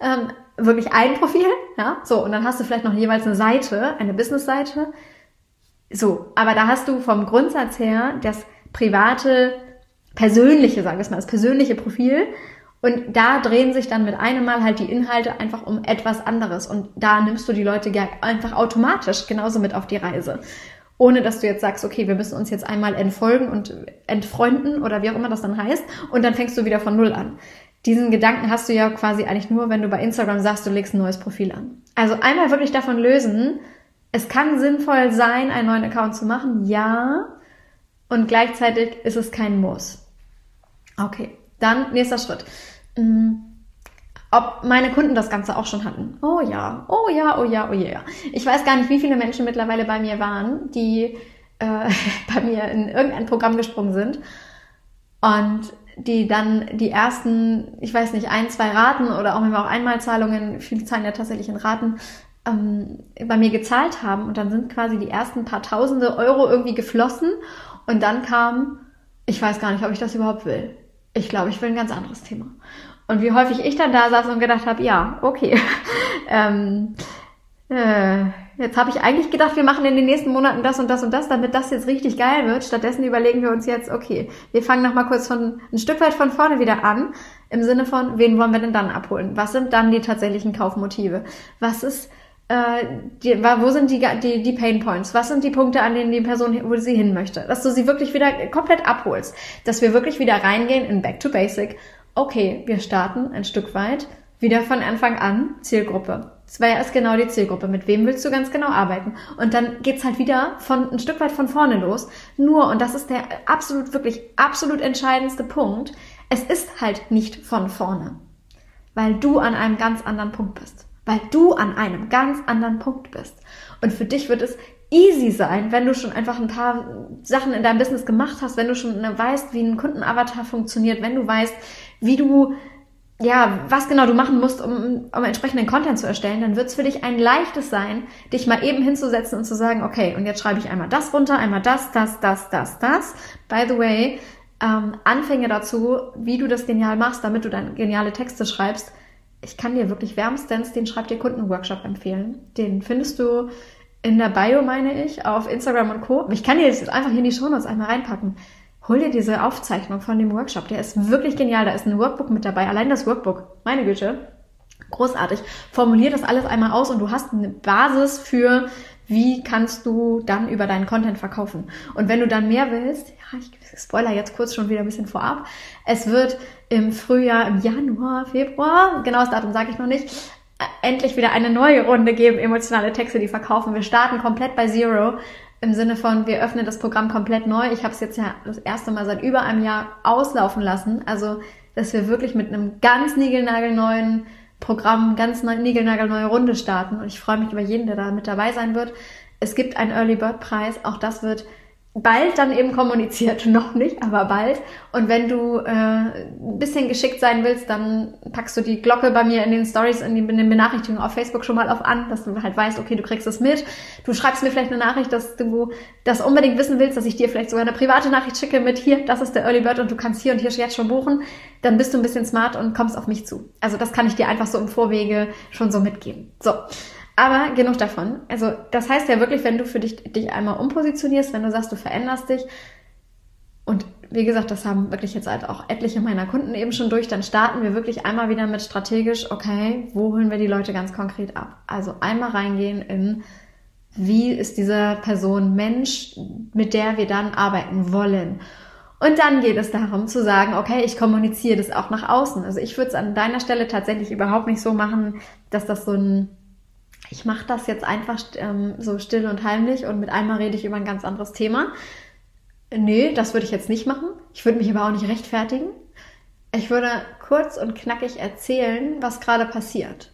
ähm, wirklich ein Profil. Ja, so, und dann hast du vielleicht noch jeweils eine Seite, eine Business-Seite. So, aber da hast du vom Grundsatz her das private, persönliche, sagen wir es mal, das persönliche Profil und da drehen sich dann mit einem Mal halt die Inhalte einfach um etwas anderes. Und da nimmst du die Leute einfach automatisch genauso mit auf die Reise. Ohne dass du jetzt sagst, okay, wir müssen uns jetzt einmal entfolgen und entfreunden oder wie auch immer das dann heißt. Und dann fängst du wieder von Null an. Diesen Gedanken hast du ja quasi eigentlich nur, wenn du bei Instagram sagst, du legst ein neues Profil an. Also einmal wirklich davon lösen. Es kann sinnvoll sein, einen neuen Account zu machen. Ja. Und gleichzeitig ist es kein Muss. Okay. Dann nächster Schritt. Mm, ob meine Kunden das Ganze auch schon hatten. Oh ja, oh ja, oh ja, oh ja. Ich weiß gar nicht, wie viele Menschen mittlerweile bei mir waren, die äh, bei mir in irgendein Programm gesprungen sind und die dann die ersten, ich weiß nicht, ein, zwei Raten oder auch manchmal auch Einmalzahlungen, viele zahlen ja tatsächlich in Raten, ähm, bei mir gezahlt haben und dann sind quasi die ersten paar tausende Euro irgendwie geflossen und dann kam, ich weiß gar nicht, ob ich das überhaupt will ich glaube, ich will ein ganz anderes Thema. Und wie häufig ich dann da saß und gedacht habe, ja, okay. ähm, äh, jetzt habe ich eigentlich gedacht, wir machen in den nächsten Monaten das und das und das, damit das jetzt richtig geil wird. Stattdessen überlegen wir uns jetzt, okay, wir fangen nochmal kurz von ein Stück weit von vorne wieder an, im Sinne von, wen wollen wir denn dann abholen? Was sind dann die tatsächlichen Kaufmotive? Was ist äh, die, wo sind die, die, die Pain Points? Was sind die Punkte, an denen die Person, wo sie hin möchte? Dass du sie wirklich wieder komplett abholst. Dass wir wirklich wieder reingehen in Back to Basic. Okay, wir starten ein Stück weit wieder von Anfang an Zielgruppe. Wer ist genau die Zielgruppe? Mit wem willst du ganz genau arbeiten? Und dann geht's halt wieder von ein Stück weit von vorne los. Nur, und das ist der absolut, wirklich absolut entscheidendste Punkt, es ist halt nicht von vorne. Weil du an einem ganz anderen Punkt bist weil du an einem ganz anderen Punkt bist. Und für dich wird es easy sein, wenn du schon einfach ein paar Sachen in deinem Business gemacht hast, wenn du schon weißt, wie ein Kundenavatar funktioniert, wenn du weißt, wie du ja, was genau du machen musst, um, um entsprechenden Content zu erstellen, dann wird es für dich ein leichtes sein, dich mal eben hinzusetzen und zu sagen, okay, und jetzt schreibe ich einmal das runter, einmal das, das, das, das, das. By the way, ähm, Anfänge dazu, wie du das genial machst, damit du dann geniale Texte schreibst, ich kann dir wirklich wärmstens den Schreib dir Kunden Workshop empfehlen. Den findest du in der Bio, meine ich, auf Instagram und Co. Ich kann dir jetzt einfach hier in die Shownotes einmal reinpacken. Hol dir diese Aufzeichnung von dem Workshop. Der ist wirklich genial. Da ist ein Workbook mit dabei. Allein das Workbook. Meine Güte. Großartig. Formulier das alles einmal aus und du hast eine Basis für, wie kannst du dann über deinen Content verkaufen. Und wenn du dann mehr willst, ja, ich spoiler jetzt kurz schon wieder ein bisschen vorab, es wird im Frühjahr, im Januar, Februar, genaues Datum sage ich noch nicht, endlich wieder eine neue Runde geben, emotionale Texte, die verkaufen. Wir starten komplett bei Zero im Sinne von, wir öffnen das Programm komplett neu. Ich habe es jetzt ja das erste Mal seit über einem Jahr auslaufen lassen. Also, dass wir wirklich mit einem ganz niegelnagelneuen Programm, ganz niegelnagelneue Runde starten. Und ich freue mich über jeden, der da mit dabei sein wird. Es gibt einen Early Bird Preis. Auch das wird bald dann eben kommuniziert, noch nicht, aber bald. Und wenn du äh, ein bisschen geschickt sein willst, dann packst du die Glocke bei mir in den Stories, in, in den Benachrichtigungen auf Facebook schon mal auf an, dass du halt weißt, okay, du kriegst es mit. Du schreibst mir vielleicht eine Nachricht, dass du das unbedingt wissen willst, dass ich dir vielleicht sogar eine private Nachricht schicke mit hier, das ist der Early Bird und du kannst hier und hier jetzt schon buchen. Dann bist du ein bisschen smart und kommst auf mich zu. Also das kann ich dir einfach so im Vorwege schon so mitgeben. So. Aber genug davon. Also das heißt ja wirklich, wenn du für dich, dich einmal umpositionierst, wenn du sagst, du veränderst dich und wie gesagt, das haben wirklich jetzt halt auch etliche meiner Kunden eben schon durch, dann starten wir wirklich einmal wieder mit strategisch, okay, wo holen wir die Leute ganz konkret ab? Also einmal reingehen in, wie ist diese Person Mensch, mit der wir dann arbeiten wollen. Und dann geht es darum zu sagen, okay, ich kommuniziere das auch nach außen. Also ich würde es an deiner Stelle tatsächlich überhaupt nicht so machen, dass das so ein ich mache das jetzt einfach ähm, so still und heimlich und mit einmal rede ich über ein ganz anderes Thema. Nee, das würde ich jetzt nicht machen. Ich würde mich aber auch nicht rechtfertigen. Ich würde kurz und knackig erzählen, was gerade passiert.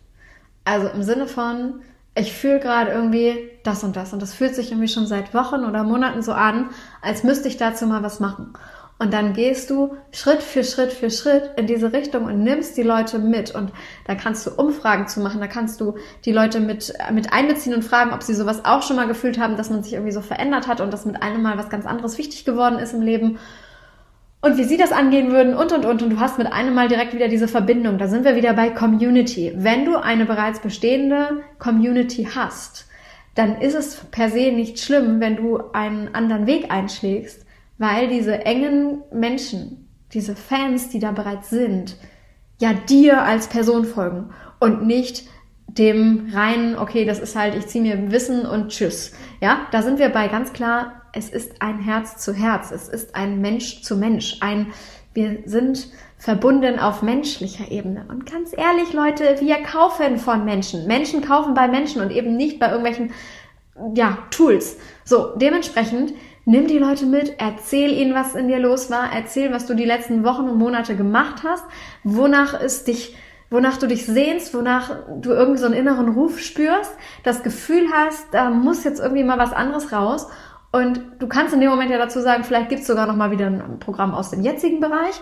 Also im Sinne von, ich fühle gerade irgendwie das und das und das fühlt sich irgendwie schon seit Wochen oder Monaten so an, als müsste ich dazu mal was machen. Und dann gehst du Schritt für Schritt für Schritt in diese Richtung und nimmst die Leute mit. Und da kannst du Umfragen zu machen, da kannst du die Leute mit, mit einbeziehen und fragen, ob sie sowas auch schon mal gefühlt haben, dass man sich irgendwie so verändert hat und dass mit einem Mal was ganz anderes wichtig geworden ist im Leben. Und wie sie das angehen würden und, und, und. Und du hast mit einem Mal direkt wieder diese Verbindung. Da sind wir wieder bei Community. Wenn du eine bereits bestehende Community hast, dann ist es per se nicht schlimm, wenn du einen anderen Weg einschlägst weil diese engen Menschen, diese Fans, die da bereits sind, ja dir als Person folgen und nicht dem reinen, okay, das ist halt, ich ziehe mir Wissen und tschüss. Ja, da sind wir bei ganz klar, es ist ein Herz zu Herz, es ist ein Mensch zu Mensch, ein, wir sind verbunden auf menschlicher Ebene. Und ganz ehrlich, Leute, wir kaufen von Menschen. Menschen kaufen bei Menschen und eben nicht bei irgendwelchen, ja, Tools. So, dementsprechend Nimm die Leute mit, erzähl ihnen, was in dir los war, erzähl, was du die letzten Wochen und Monate gemacht hast, wonach es dich, wonach du dich sehnst, wonach du irgendwie so einen inneren Ruf spürst, das Gefühl hast, da muss jetzt irgendwie mal was anderes raus. Und du kannst in dem Moment ja dazu sagen, vielleicht gibt's sogar noch mal wieder ein Programm aus dem jetzigen Bereich.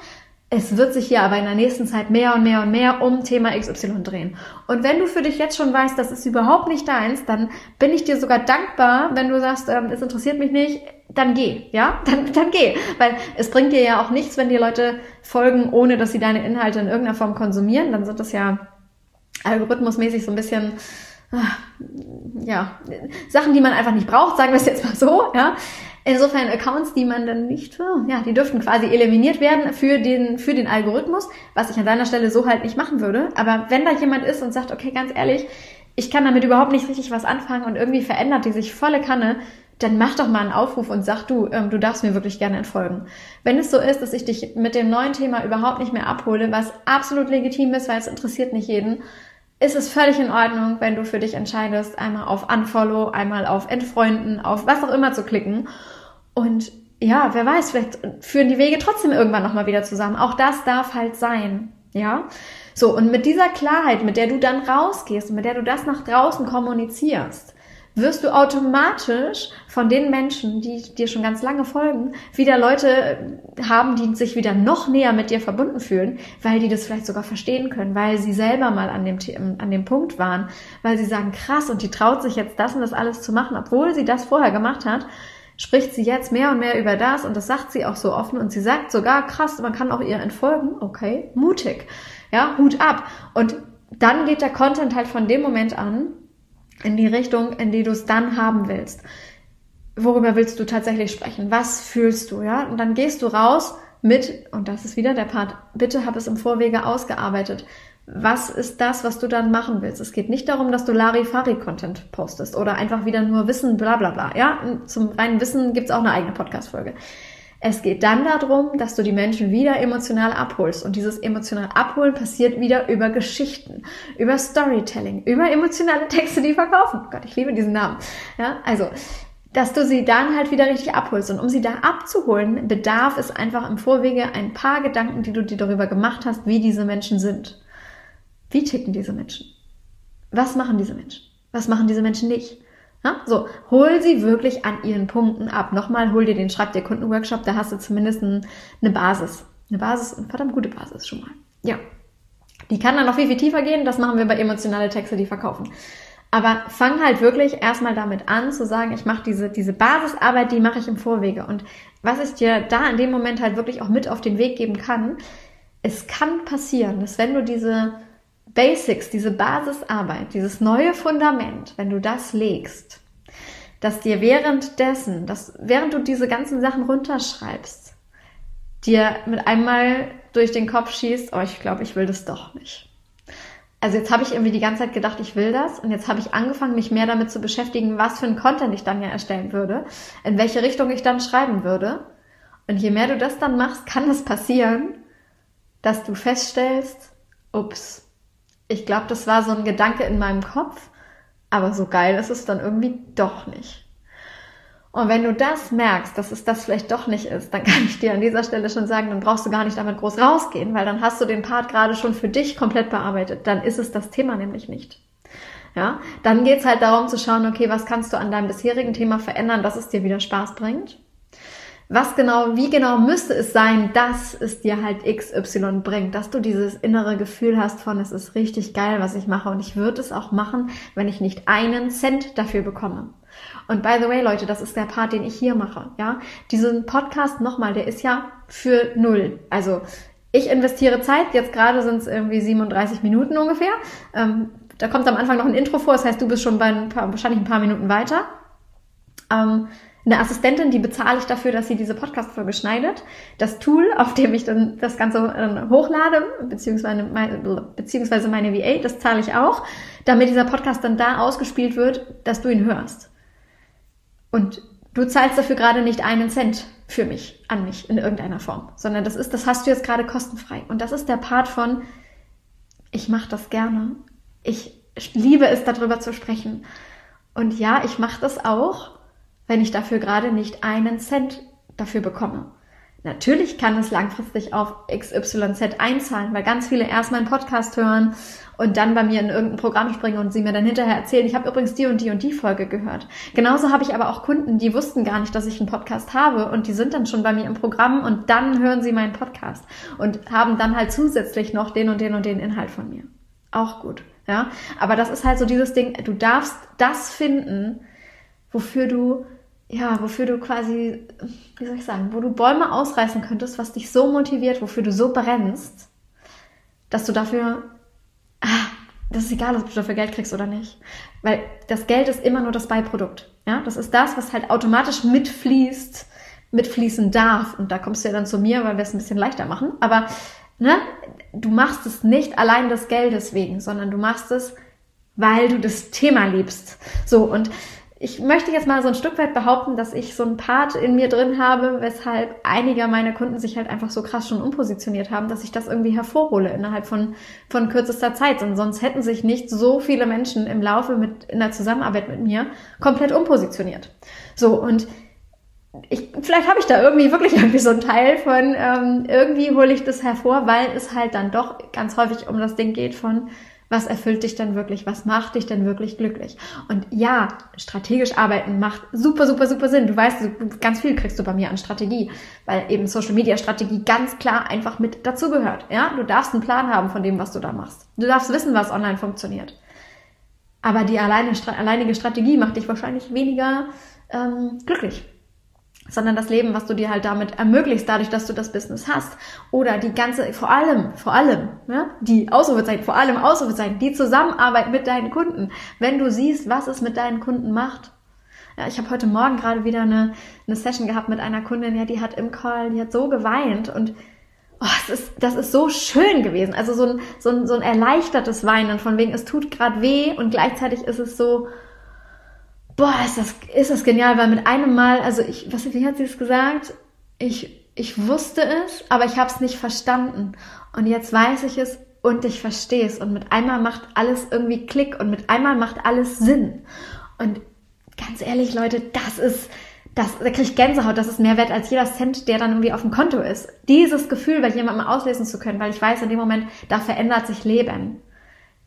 Es wird sich hier aber in der nächsten Zeit mehr und mehr und mehr um Thema XY drehen. Und wenn du für dich jetzt schon weißt, das ist überhaupt nicht deins, dann bin ich dir sogar dankbar, wenn du sagst, ähm, es interessiert mich nicht, dann geh, ja, dann, dann geh. Weil es bringt dir ja auch nichts, wenn dir Leute folgen, ohne dass sie deine Inhalte in irgendeiner Form konsumieren. Dann sind das ja algorithmusmäßig so ein bisschen, ah, ja, Sachen, die man einfach nicht braucht, sagen wir es jetzt mal so, ja. Insofern Accounts, die man dann nicht, ja, die dürften quasi eliminiert werden für den, für den Algorithmus, was ich an deiner Stelle so halt nicht machen würde. Aber wenn da jemand ist und sagt, okay, ganz ehrlich, ich kann damit überhaupt nicht richtig was anfangen und irgendwie verändert die sich volle Kanne, dann mach doch mal einen Aufruf und sag du, ähm, du darfst mir wirklich gerne entfolgen. Wenn es so ist, dass ich dich mit dem neuen Thema überhaupt nicht mehr abhole, was absolut legitim ist, weil es interessiert nicht jeden, ist es völlig in Ordnung, wenn du für dich entscheidest, einmal auf Unfollow, einmal auf Entfreunden, auf was auch immer zu klicken. Und ja, wer weiß, vielleicht führen die Wege trotzdem irgendwann nochmal wieder zusammen. Auch das darf halt sein. Ja. So, und mit dieser Klarheit, mit der du dann rausgehst und mit der du das nach draußen kommunizierst, wirst du automatisch von den Menschen, die dir schon ganz lange folgen, wieder Leute haben, die sich wieder noch näher mit dir verbunden fühlen, weil die das vielleicht sogar verstehen können, weil sie selber mal an dem, an dem Punkt waren, weil sie sagen, krass, und die traut sich jetzt das und das alles zu machen, obwohl sie das vorher gemacht hat, spricht sie jetzt mehr und mehr über das und das sagt sie auch so offen und sie sagt sogar, krass, man kann auch ihr entfolgen, okay, mutig, ja, Hut ab. Und dann geht der Content halt von dem Moment an, in die Richtung, in die du es dann haben willst. Worüber willst du tatsächlich sprechen? Was fühlst du, ja? Und dann gehst du raus mit, und das ist wieder der Part, bitte hab es im Vorwege ausgearbeitet. Was ist das, was du dann machen willst? Es geht nicht darum, dass du Larifari-Content postest oder einfach wieder nur Wissen, bla bla bla. Ja, zum reinen Wissen gibt's auch eine eigene Podcast-Folge. Es geht dann darum, dass du die Menschen wieder emotional abholst. Und dieses emotional abholen passiert wieder über Geschichten, über Storytelling, über emotionale Texte, die verkaufen. Oh Gott, ich liebe diesen Namen. Ja, also, dass du sie dann halt wieder richtig abholst. Und um sie da abzuholen, bedarf es einfach im Vorwege ein paar Gedanken, die du dir darüber gemacht hast, wie diese Menschen sind. Wie ticken diese Menschen? Was machen diese Menschen? Was machen diese Menschen nicht? Ja, so, hol sie wirklich an ihren Punkten ab. Nochmal, hol dir den Schreib dir Kundenworkshop, da hast du zumindest ein, eine Basis. Eine Basis, eine verdammt gute Basis schon mal. Ja. Die kann dann noch viel, viel tiefer gehen, das machen wir bei emotionale Texte, die verkaufen. Aber fang halt wirklich erstmal damit an zu sagen, ich mache diese, diese Basisarbeit, die mache ich im Vorwege. Und was ich dir da in dem Moment halt wirklich auch mit auf den Weg geben kann, es kann passieren, dass wenn du diese Basics, diese Basisarbeit, dieses neue Fundament, wenn du das legst, dass dir währenddessen, dass während du diese ganzen Sachen runterschreibst, dir mit einmal durch den Kopf schießt, oh, ich glaube, ich will das doch nicht. Also jetzt habe ich irgendwie die ganze Zeit gedacht, ich will das und jetzt habe ich angefangen, mich mehr damit zu beschäftigen, was für ein Content ich dann ja erstellen würde, in welche Richtung ich dann schreiben würde. Und je mehr du das dann machst, kann es passieren, dass du feststellst, ups, ich glaube, das war so ein Gedanke in meinem Kopf, aber so geil ist es dann irgendwie doch nicht. Und wenn du das merkst, dass es das vielleicht doch nicht ist, dann kann ich dir an dieser Stelle schon sagen, dann brauchst du gar nicht damit groß rausgehen, weil dann hast du den Part gerade schon für dich komplett bearbeitet. Dann ist es das Thema nämlich nicht. Ja, dann geht's halt darum zu schauen, okay, was kannst du an deinem bisherigen Thema verändern, dass es dir wieder Spaß bringt was genau, wie genau müsste es sein, dass es dir halt XY bringt, dass du dieses innere Gefühl hast von, es ist richtig geil, was ich mache und ich würde es auch machen, wenn ich nicht einen Cent dafür bekomme. Und by the way, Leute, das ist der Part, den ich hier mache, ja. Diesen Podcast nochmal, der ist ja für null. Also, ich investiere Zeit, jetzt gerade sind es irgendwie 37 Minuten ungefähr. Ähm, da kommt am Anfang noch ein Intro vor, das heißt, du bist schon bei ein paar, wahrscheinlich ein paar Minuten weiter. Ähm, eine Assistentin, die bezahle ich dafür, dass sie diese Podcast-Folge schneidet. Das Tool, auf dem ich dann das Ganze äh, hochlade, beziehungsweise meine, beziehungsweise meine VA, das zahle ich auch, damit dieser Podcast dann da ausgespielt wird, dass du ihn hörst. Und du zahlst dafür gerade nicht einen Cent für mich, an mich, in irgendeiner Form, sondern das ist, das hast du jetzt gerade kostenfrei. Und das ist der Part von, ich mache das gerne. Ich liebe es, darüber zu sprechen. Und ja, ich mache das auch wenn ich dafür gerade nicht einen Cent dafür bekomme. Natürlich kann es langfristig auf XYZ einzahlen, weil ganz viele erst meinen Podcast hören und dann bei mir in irgendein Programm springen und sie mir dann hinterher erzählen, ich habe übrigens die und die und die Folge gehört. Genauso habe ich aber auch Kunden, die wussten gar nicht, dass ich einen Podcast habe und die sind dann schon bei mir im Programm und dann hören sie meinen Podcast und haben dann halt zusätzlich noch den und den und den Inhalt von mir. Auch gut, ja. Aber das ist halt so dieses Ding, du darfst das finden, wofür du ja, wofür du quasi, wie soll ich sagen, wo du Bäume ausreißen könntest, was dich so motiviert, wofür du so brennst, dass du dafür, ah, das ist egal, ob du dafür Geld kriegst oder nicht. Weil das Geld ist immer nur das Beiprodukt. Ja, das ist das, was halt automatisch mitfließt, mitfließen darf. Und da kommst du ja dann zu mir, weil wir es ein bisschen leichter machen. Aber, ne, du machst es nicht allein des Geldes wegen, sondern du machst es, weil du das Thema liebst. So, und ich möchte jetzt mal so ein Stück weit behaupten, dass ich so ein Part in mir drin habe, weshalb einige meiner Kunden sich halt einfach so krass schon umpositioniert haben, dass ich das irgendwie hervorhole innerhalb von, von kürzester Zeit. Und sonst hätten sich nicht so viele Menschen im Laufe mit, in der Zusammenarbeit mit mir komplett umpositioniert. So, und ich, vielleicht habe ich da irgendwie wirklich irgendwie so ein Teil von, ähm, irgendwie hole ich das hervor, weil es halt dann doch ganz häufig um das Ding geht von, was erfüllt dich denn wirklich? Was macht dich denn wirklich glücklich? Und ja, strategisch arbeiten macht super, super, super Sinn. Du weißt, ganz viel kriegst du bei mir an Strategie, weil eben Social Media Strategie ganz klar einfach mit dazugehört. Ja, du darfst einen Plan haben von dem, was du da machst. Du darfst wissen, was online funktioniert. Aber die alleine, alleinige Strategie macht dich wahrscheinlich weniger ähm, glücklich sondern das Leben, was du dir halt damit ermöglicht, dadurch, dass du das Business hast. Oder die ganze, vor allem, vor allem, ja, die Ausrufezeichen, vor allem Ausrufezeichen, die Zusammenarbeit mit deinen Kunden. Wenn du siehst, was es mit deinen Kunden macht. Ja, ich habe heute Morgen gerade wieder eine, eine Session gehabt mit einer Kundin, ja, die hat im Call, die hat so geweint und oh, es ist, das ist so schön gewesen. Also so ein, so ein, so ein erleichtertes Weinen, von wegen, es tut gerade weh und gleichzeitig ist es so, boah, ist das, ist das genial, weil mit einem Mal, also ich, was, wie hat sie es gesagt? Ich, ich wusste es, aber ich habe es nicht verstanden. Und jetzt weiß ich es und ich verstehe es. Und mit einmal macht alles irgendwie Klick und mit einmal macht alles Sinn. Und ganz ehrlich, Leute, das ist, das, da kriege ich Gänsehaut, das ist mehr wert als jeder Cent, der dann irgendwie auf dem Konto ist. Dieses Gefühl bei jemandem auslesen zu können, weil ich weiß, in dem Moment, da verändert sich Leben.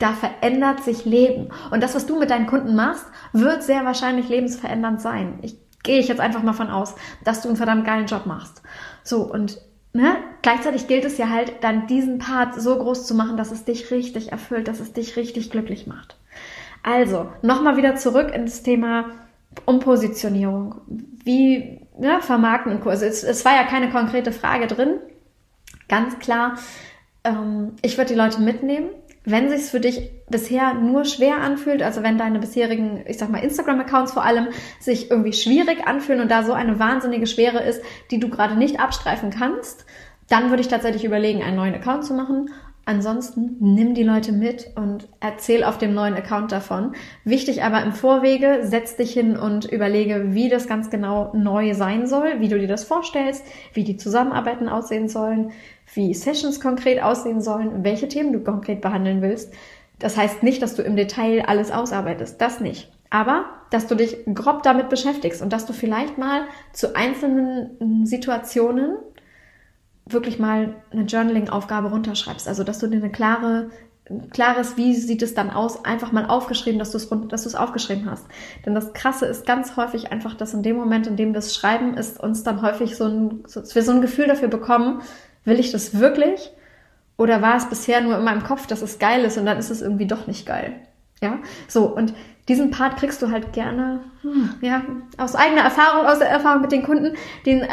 Da verändert sich Leben. Und das, was du mit deinen Kunden machst, wird sehr wahrscheinlich lebensverändernd sein. Ich gehe ich jetzt einfach mal von aus, dass du einen verdammt geilen Job machst. So, und ne, gleichzeitig gilt es ja halt, dann diesen Part so groß zu machen, dass es dich richtig erfüllt, dass es dich richtig glücklich macht. Also, nochmal wieder zurück ins Thema Umpositionierung. Wie ne, vermarkten und also es, es war ja keine konkrete Frage drin. Ganz klar, ähm, ich würde die Leute mitnehmen wenn sich für dich bisher nur schwer anfühlt, also wenn deine bisherigen, ich sag mal, Instagram-Accounts vor allem sich irgendwie schwierig anfühlen und da so eine wahnsinnige Schwere ist, die du gerade nicht abstreifen kannst, dann würde ich tatsächlich überlegen, einen neuen Account zu machen. Ansonsten nimm die Leute mit und erzähl auf dem neuen Account davon. Wichtig aber im Vorwege, setz dich hin und überlege, wie das ganz genau neu sein soll, wie du dir das vorstellst, wie die Zusammenarbeiten aussehen sollen, wie Sessions konkret aussehen sollen, welche Themen du konkret behandeln willst. Das heißt nicht, dass du im Detail alles ausarbeitest, das nicht. Aber, dass du dich grob damit beschäftigst und dass du vielleicht mal zu einzelnen Situationen wirklich mal eine Journaling-Aufgabe runterschreibst. Also, dass du dir eine klare, klares, wie sieht es dann aus, einfach mal aufgeschrieben, dass du es dass du es aufgeschrieben hast. Denn das Krasse ist ganz häufig einfach, dass in dem Moment, in dem wir es schreiben, ist uns dann häufig so ein, so, wir so ein Gefühl dafür bekommen, Will ich das wirklich? Oder war es bisher nur in meinem Kopf, dass es geil ist und dann ist es irgendwie doch nicht geil? Ja, so und diesen Part kriegst du halt gerne, hm, ja, aus eigener Erfahrung, aus der Erfahrung mit den Kunden, den,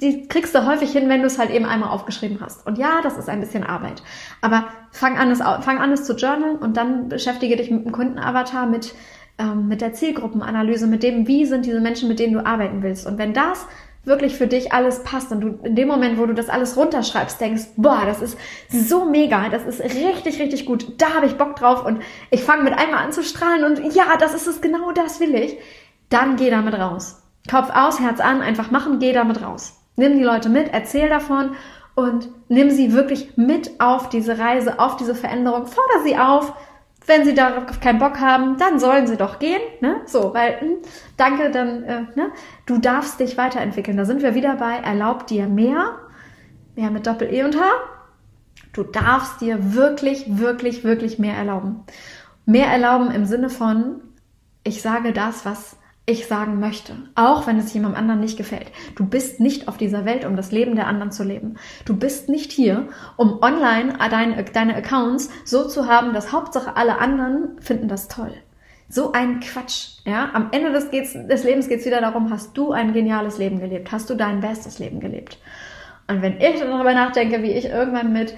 die kriegst du häufig hin, wenn du es halt eben einmal aufgeschrieben hast. Und ja, das ist ein bisschen Arbeit. Aber fang an, es, fang an, es zu journalen und dann beschäftige dich mit dem Kundenavatar, mit, ähm, mit der Zielgruppenanalyse, mit dem, wie sind diese Menschen, mit denen du arbeiten willst. Und wenn das wirklich für dich alles passt und du in dem Moment, wo du das alles runterschreibst, denkst, boah, das ist so mega, das ist richtig, richtig gut, da habe ich Bock drauf und ich fange mit einmal an zu strahlen und ja, das ist es, genau das will ich, dann geh damit raus. Kopf aus, Herz an, einfach machen, geh damit raus. Nimm die Leute mit, erzähl davon und nimm sie wirklich mit auf diese Reise, auf diese Veränderung, fordere sie auf, wenn sie darauf keinen Bock haben, dann sollen sie doch gehen. Ne? So, weil, hm, danke, dann, äh, ne? du darfst dich weiterentwickeln. Da sind wir wieder bei, erlaub dir mehr, mehr mit Doppel-E und H. Du darfst dir wirklich, wirklich, wirklich mehr erlauben. Mehr erlauben im Sinne von, ich sage das, was ich sagen möchte, auch wenn es jemandem anderen nicht gefällt. Du bist nicht auf dieser Welt, um das Leben der anderen zu leben. Du bist nicht hier, um online deine, deine Accounts so zu haben, dass Hauptsache alle anderen finden das toll. So ein Quatsch. Ja, am Ende des, geht's, des Lebens geht es wieder darum, hast du ein geniales Leben gelebt? Hast du dein bestes Leben gelebt? Und wenn ich darüber nachdenke, wie ich irgendwann mit,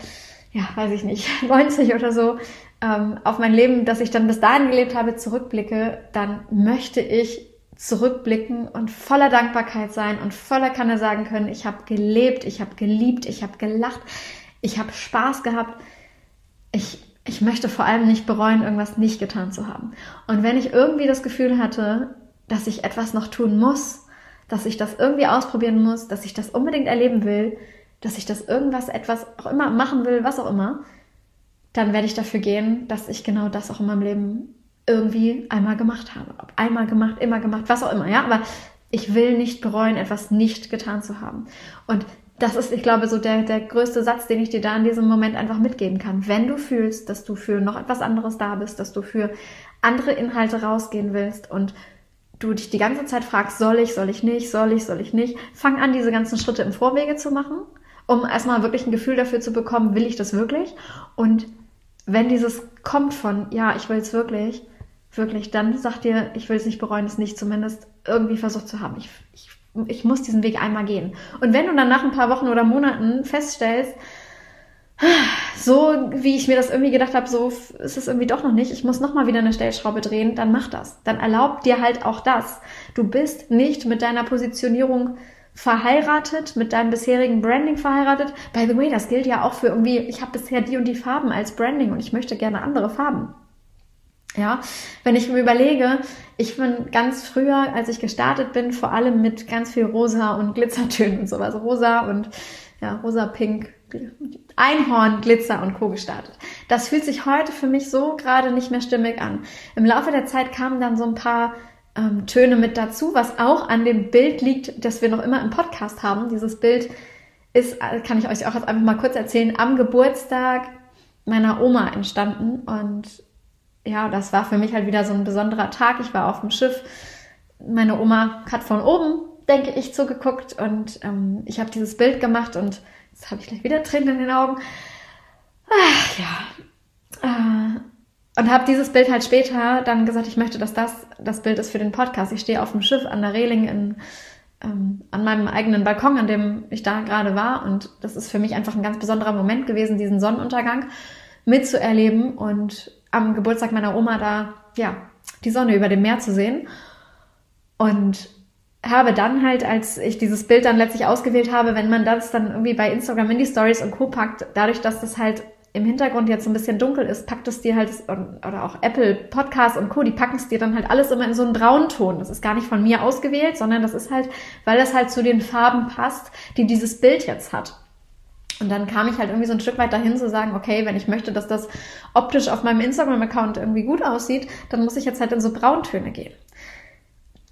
ja, weiß ich nicht, 90 oder so, ähm, auf mein Leben, das ich dann bis dahin gelebt habe, zurückblicke, dann möchte ich zurückblicken und voller Dankbarkeit sein und voller Kanne sagen können, ich habe gelebt, ich habe geliebt, ich habe gelacht, ich habe Spaß gehabt. Ich ich möchte vor allem nicht bereuen, irgendwas nicht getan zu haben. Und wenn ich irgendwie das Gefühl hatte, dass ich etwas noch tun muss, dass ich das irgendwie ausprobieren muss, dass ich das unbedingt erleben will, dass ich das irgendwas, etwas auch immer machen will, was auch immer, dann werde ich dafür gehen, dass ich genau das auch in meinem Leben irgendwie einmal gemacht habe. Ob einmal gemacht, immer gemacht, was auch immer, ja. Aber ich will nicht bereuen, etwas nicht getan zu haben. Und das ist, ich glaube, so der, der größte Satz, den ich dir da in diesem Moment einfach mitgeben kann. Wenn du fühlst, dass du für noch etwas anderes da bist, dass du für andere Inhalte rausgehen willst und du dich die ganze Zeit fragst, soll ich, soll ich nicht, soll ich, soll ich nicht, fang an, diese ganzen Schritte im Vorwege zu machen, um erstmal wirklich ein Gefühl dafür zu bekommen, will ich das wirklich? Und wenn dieses kommt von, ja, ich will es wirklich, wirklich, dann sag dir, ich will es nicht bereuen, es nicht zumindest irgendwie versucht zu haben. Ich, ich ich muss diesen Weg einmal gehen. Und wenn du dann nach ein paar Wochen oder Monaten feststellst, so wie ich mir das irgendwie gedacht habe, so ist es irgendwie doch noch nicht, ich muss nochmal wieder eine Stellschraube drehen, dann mach das. Dann erlaub dir halt auch das. Du bist nicht mit deiner Positionierung verheiratet, mit deinem bisherigen Branding verheiratet. By the way, das gilt ja auch für irgendwie, ich habe bisher die und die Farben als Branding und ich möchte gerne andere Farben. Ja, wenn ich mir überlege, ich bin ganz früher, als ich gestartet bin, vor allem mit ganz viel Rosa und Glitzertönen und sowas. Rosa und ja, rosa, pink, Einhorn, Glitzer und Co. gestartet. Das fühlt sich heute für mich so gerade nicht mehr stimmig an. Im Laufe der Zeit kamen dann so ein paar ähm, Töne mit dazu, was auch an dem Bild liegt, das wir noch immer im Podcast haben. Dieses Bild ist, äh, kann ich euch auch jetzt einfach mal kurz erzählen, am Geburtstag meiner Oma entstanden und ja, das war für mich halt wieder so ein besonderer Tag. Ich war auf dem Schiff. Meine Oma hat von oben, denke ich, zugeguckt und ähm, ich habe dieses Bild gemacht und jetzt habe ich gleich wieder Tränen in den Augen. Ach, ja. Äh, und habe dieses Bild halt später dann gesagt, ich möchte, dass das das Bild ist für den Podcast. Ich stehe auf dem Schiff an der Reling in, ähm, an meinem eigenen Balkon, an dem ich da gerade war. Und das ist für mich einfach ein ganz besonderer Moment gewesen, diesen Sonnenuntergang mitzuerleben und am Geburtstag meiner Oma da, ja, die Sonne über dem Meer zu sehen. Und habe dann halt, als ich dieses Bild dann letztlich ausgewählt habe, wenn man das dann irgendwie bei Instagram in die Stories und Co. packt, dadurch, dass das halt im Hintergrund jetzt so ein bisschen dunkel ist, packt es dir halt, oder auch Apple Podcasts und Co., die packen es dir dann halt alles immer in so einen braunen Ton. Das ist gar nicht von mir ausgewählt, sondern das ist halt, weil das halt zu den Farben passt, die dieses Bild jetzt hat. Und dann kam ich halt irgendwie so ein Stück weit dahin zu sagen, okay, wenn ich möchte, dass das optisch auf meinem Instagram-Account irgendwie gut aussieht, dann muss ich jetzt halt in so Brauntöne gehen.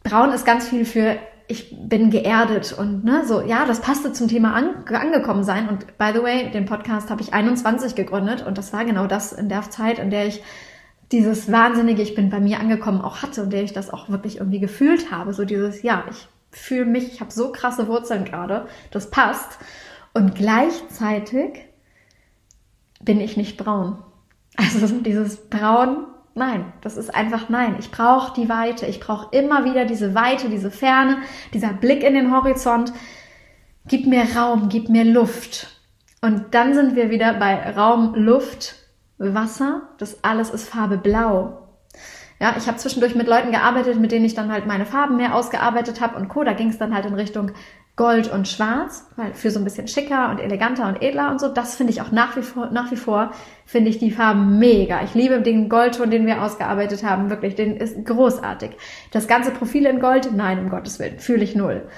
Braun ist ganz viel für ich bin geerdet und ne, so, ja, das passte zum Thema an, angekommen sein. Und by the way, den Podcast habe ich 21 gegründet und das war genau das in der Zeit, in der ich dieses wahnsinnige, ich bin bei mir angekommen auch hatte und der ich das auch wirklich irgendwie gefühlt habe. So dieses, ja, ich fühle mich, ich habe so krasse Wurzeln gerade, das passt. Und gleichzeitig bin ich nicht braun. Also dieses Braun, nein, das ist einfach nein. Ich brauche die Weite. Ich brauche immer wieder diese Weite, diese Ferne, dieser Blick in den Horizont. Gib mir Raum, gib mir Luft. Und dann sind wir wieder bei Raum, Luft, Wasser. Das alles ist Farbe Blau. Ja, ich habe zwischendurch mit Leuten gearbeitet, mit denen ich dann halt meine Farben mehr ausgearbeitet habe und Co. Da ging es dann halt in Richtung Gold und Schwarz, weil für so ein bisschen schicker und eleganter und edler und so. Das finde ich auch nach wie vor, nach wie vor finde ich die Farben mega. Ich liebe den Goldton, den wir ausgearbeitet haben. Wirklich, den ist großartig. Das ganze Profil in Gold? Nein, um Gottes Willen. Fühle ich null.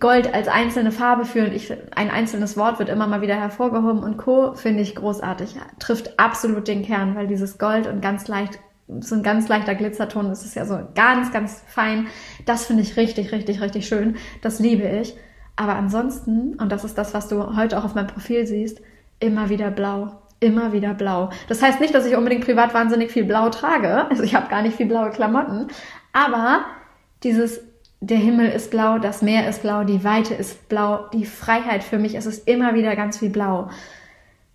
Gold als einzelne Farbe führen, ich, ein einzelnes Wort wird immer mal wieder hervorgehoben und Co. finde ich großartig. Trifft absolut den Kern, weil dieses Gold und ganz leicht so ein ganz leichter Glitzerton, das ist ja so ganz, ganz fein. Das finde ich richtig, richtig, richtig schön. Das liebe ich. Aber ansonsten, und das ist das, was du heute auch auf meinem Profil siehst, immer wieder blau. Immer wieder blau. Das heißt nicht, dass ich unbedingt privat wahnsinnig viel blau trage. Also ich habe gar nicht viel blaue Klamotten. Aber dieses, der Himmel ist blau, das Meer ist blau, die Weite ist blau, die Freiheit für mich ist es immer wieder ganz viel blau.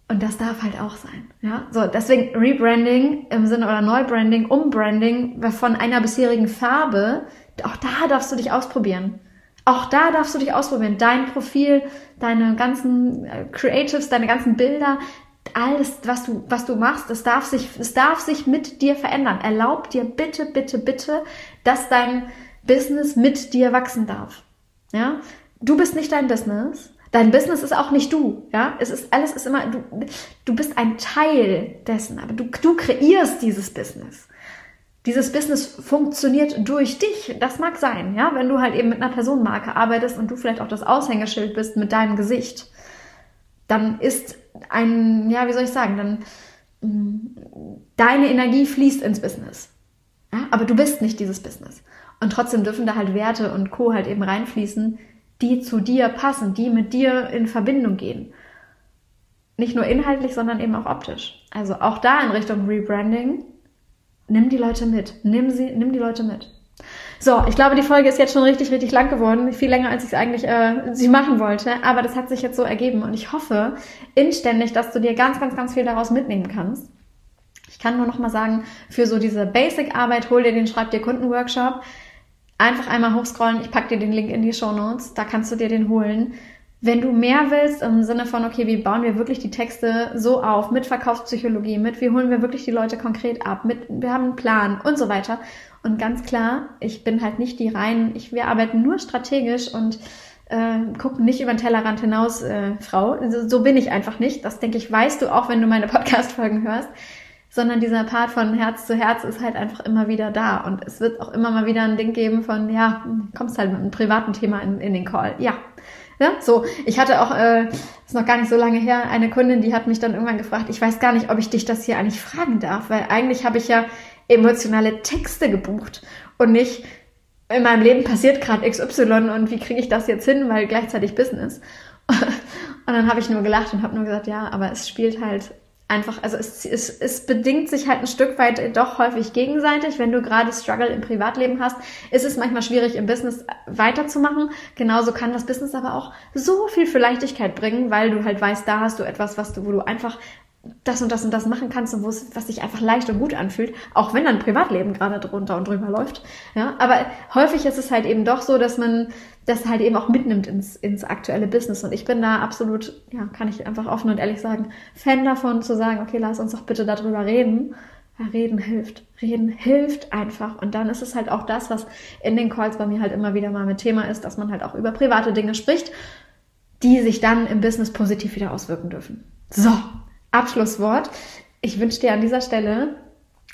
Und das darf halt auch sein. Ja, so deswegen Rebranding im Sinne oder Neubranding, Umbranding von einer bisherigen Farbe. Auch da darfst du dich ausprobieren. Auch da darfst du dich ausprobieren. Dein Profil, deine ganzen äh, Creatives, deine ganzen Bilder, alles, was du, was du machst, es darf sich, es darf sich mit dir verändern. Erlaub dir bitte, bitte, bitte, dass dein Business mit dir wachsen darf. Ja, du bist nicht dein Business. Dein Business ist auch nicht du, ja. Es ist alles ist immer du. Du bist ein Teil dessen, aber du du kreierst dieses Business. Dieses Business funktioniert durch dich. Das mag sein, ja, wenn du halt eben mit einer Personenmarke arbeitest und du vielleicht auch das Aushängeschild bist mit deinem Gesicht, dann ist ein, ja, wie soll ich sagen, dann mh, deine Energie fließt ins Business. Ja? Aber du bist nicht dieses Business. Und trotzdem dürfen da halt Werte und Co. halt eben reinfließen, die zu dir passen, die mit dir in Verbindung gehen. Nicht nur inhaltlich, sondern eben auch optisch. Also auch da in Richtung Rebranding. Nimm die Leute mit. Nimm sie, nimm die Leute mit. So, ich glaube, die Folge ist jetzt schon richtig, richtig lang geworden. Viel länger, als ich es eigentlich äh, sie machen wollte. Aber das hat sich jetzt so ergeben. Und ich hoffe inständig, dass du dir ganz, ganz, ganz viel daraus mitnehmen kannst. Ich kann nur noch mal sagen, für so diese Basic-Arbeit, hol dir den Schreib dir Kunden-Workshop einfach einmal hochscrollen. Ich packe dir den Link in die Show Notes. Da kannst du dir den holen. Wenn du mehr willst im Sinne von, okay, wie bauen wir wirklich die Texte so auf mit Verkaufspsychologie, mit wie holen wir wirklich die Leute konkret ab, mit wir haben einen Plan und so weiter. Und ganz klar, ich bin halt nicht die rein, ich, wir arbeiten nur strategisch und äh, gucken nicht über den Tellerrand hinaus, äh, Frau. So, so bin ich einfach nicht. Das denke ich, weißt du auch, wenn du meine Podcast-Folgen hörst sondern dieser Part von Herz zu Herz ist halt einfach immer wieder da. Und es wird auch immer mal wieder ein Ding geben von, ja, kommst halt mit einem privaten Thema in, in den Call. Ja. Ja, so. Ich hatte auch, äh, ist noch gar nicht so lange her, eine Kundin, die hat mich dann irgendwann gefragt, ich weiß gar nicht, ob ich dich das hier eigentlich fragen darf, weil eigentlich habe ich ja emotionale Texte gebucht und nicht, in meinem Leben passiert gerade XY und wie kriege ich das jetzt hin, weil gleichzeitig Business. Und dann habe ich nur gelacht und habe nur gesagt, ja, aber es spielt halt einfach, also es, es, es bedingt sich halt ein Stück weit doch häufig gegenseitig. Wenn du gerade Struggle im Privatleben hast, ist es manchmal schwierig im Business weiterzumachen. Genauso kann das Business aber auch so viel für Leichtigkeit bringen, weil du halt weißt, da hast du etwas, was du, wo du einfach das und das und das machen kannst und wo es, was sich einfach leicht und gut anfühlt, auch wenn dein Privatleben gerade drunter und drüber läuft. Ja, aber häufig ist es halt eben doch so, dass man das halt eben auch mitnimmt ins, ins aktuelle Business. Und ich bin da absolut, ja, kann ich einfach offen und ehrlich sagen, Fan davon zu sagen, okay, lass uns doch bitte darüber reden. Reden hilft. Reden hilft einfach. Und dann ist es halt auch das, was in den Calls bei mir halt immer wieder mal mit Thema ist, dass man halt auch über private Dinge spricht, die sich dann im Business positiv wieder auswirken dürfen. So, Abschlusswort. Ich wünsche dir an dieser Stelle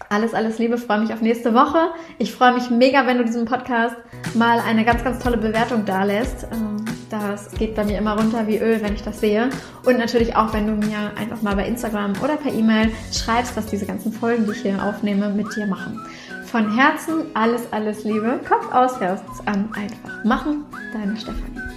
alles, alles Liebe, freue mich auf nächste Woche. Ich freue mich mega, wenn du diesem Podcast mal eine ganz, ganz tolle Bewertung dalässt. Ähm, das geht bei mir immer runter wie Öl, wenn ich das sehe. Und natürlich auch, wenn du mir einfach mal bei Instagram oder per E-Mail schreibst, was diese ganzen Folgen, die ich hier aufnehme, mit dir machen. Von Herzen alles, alles Liebe. Kopf aus, Herz an, einfach machen. Deine Stefanie.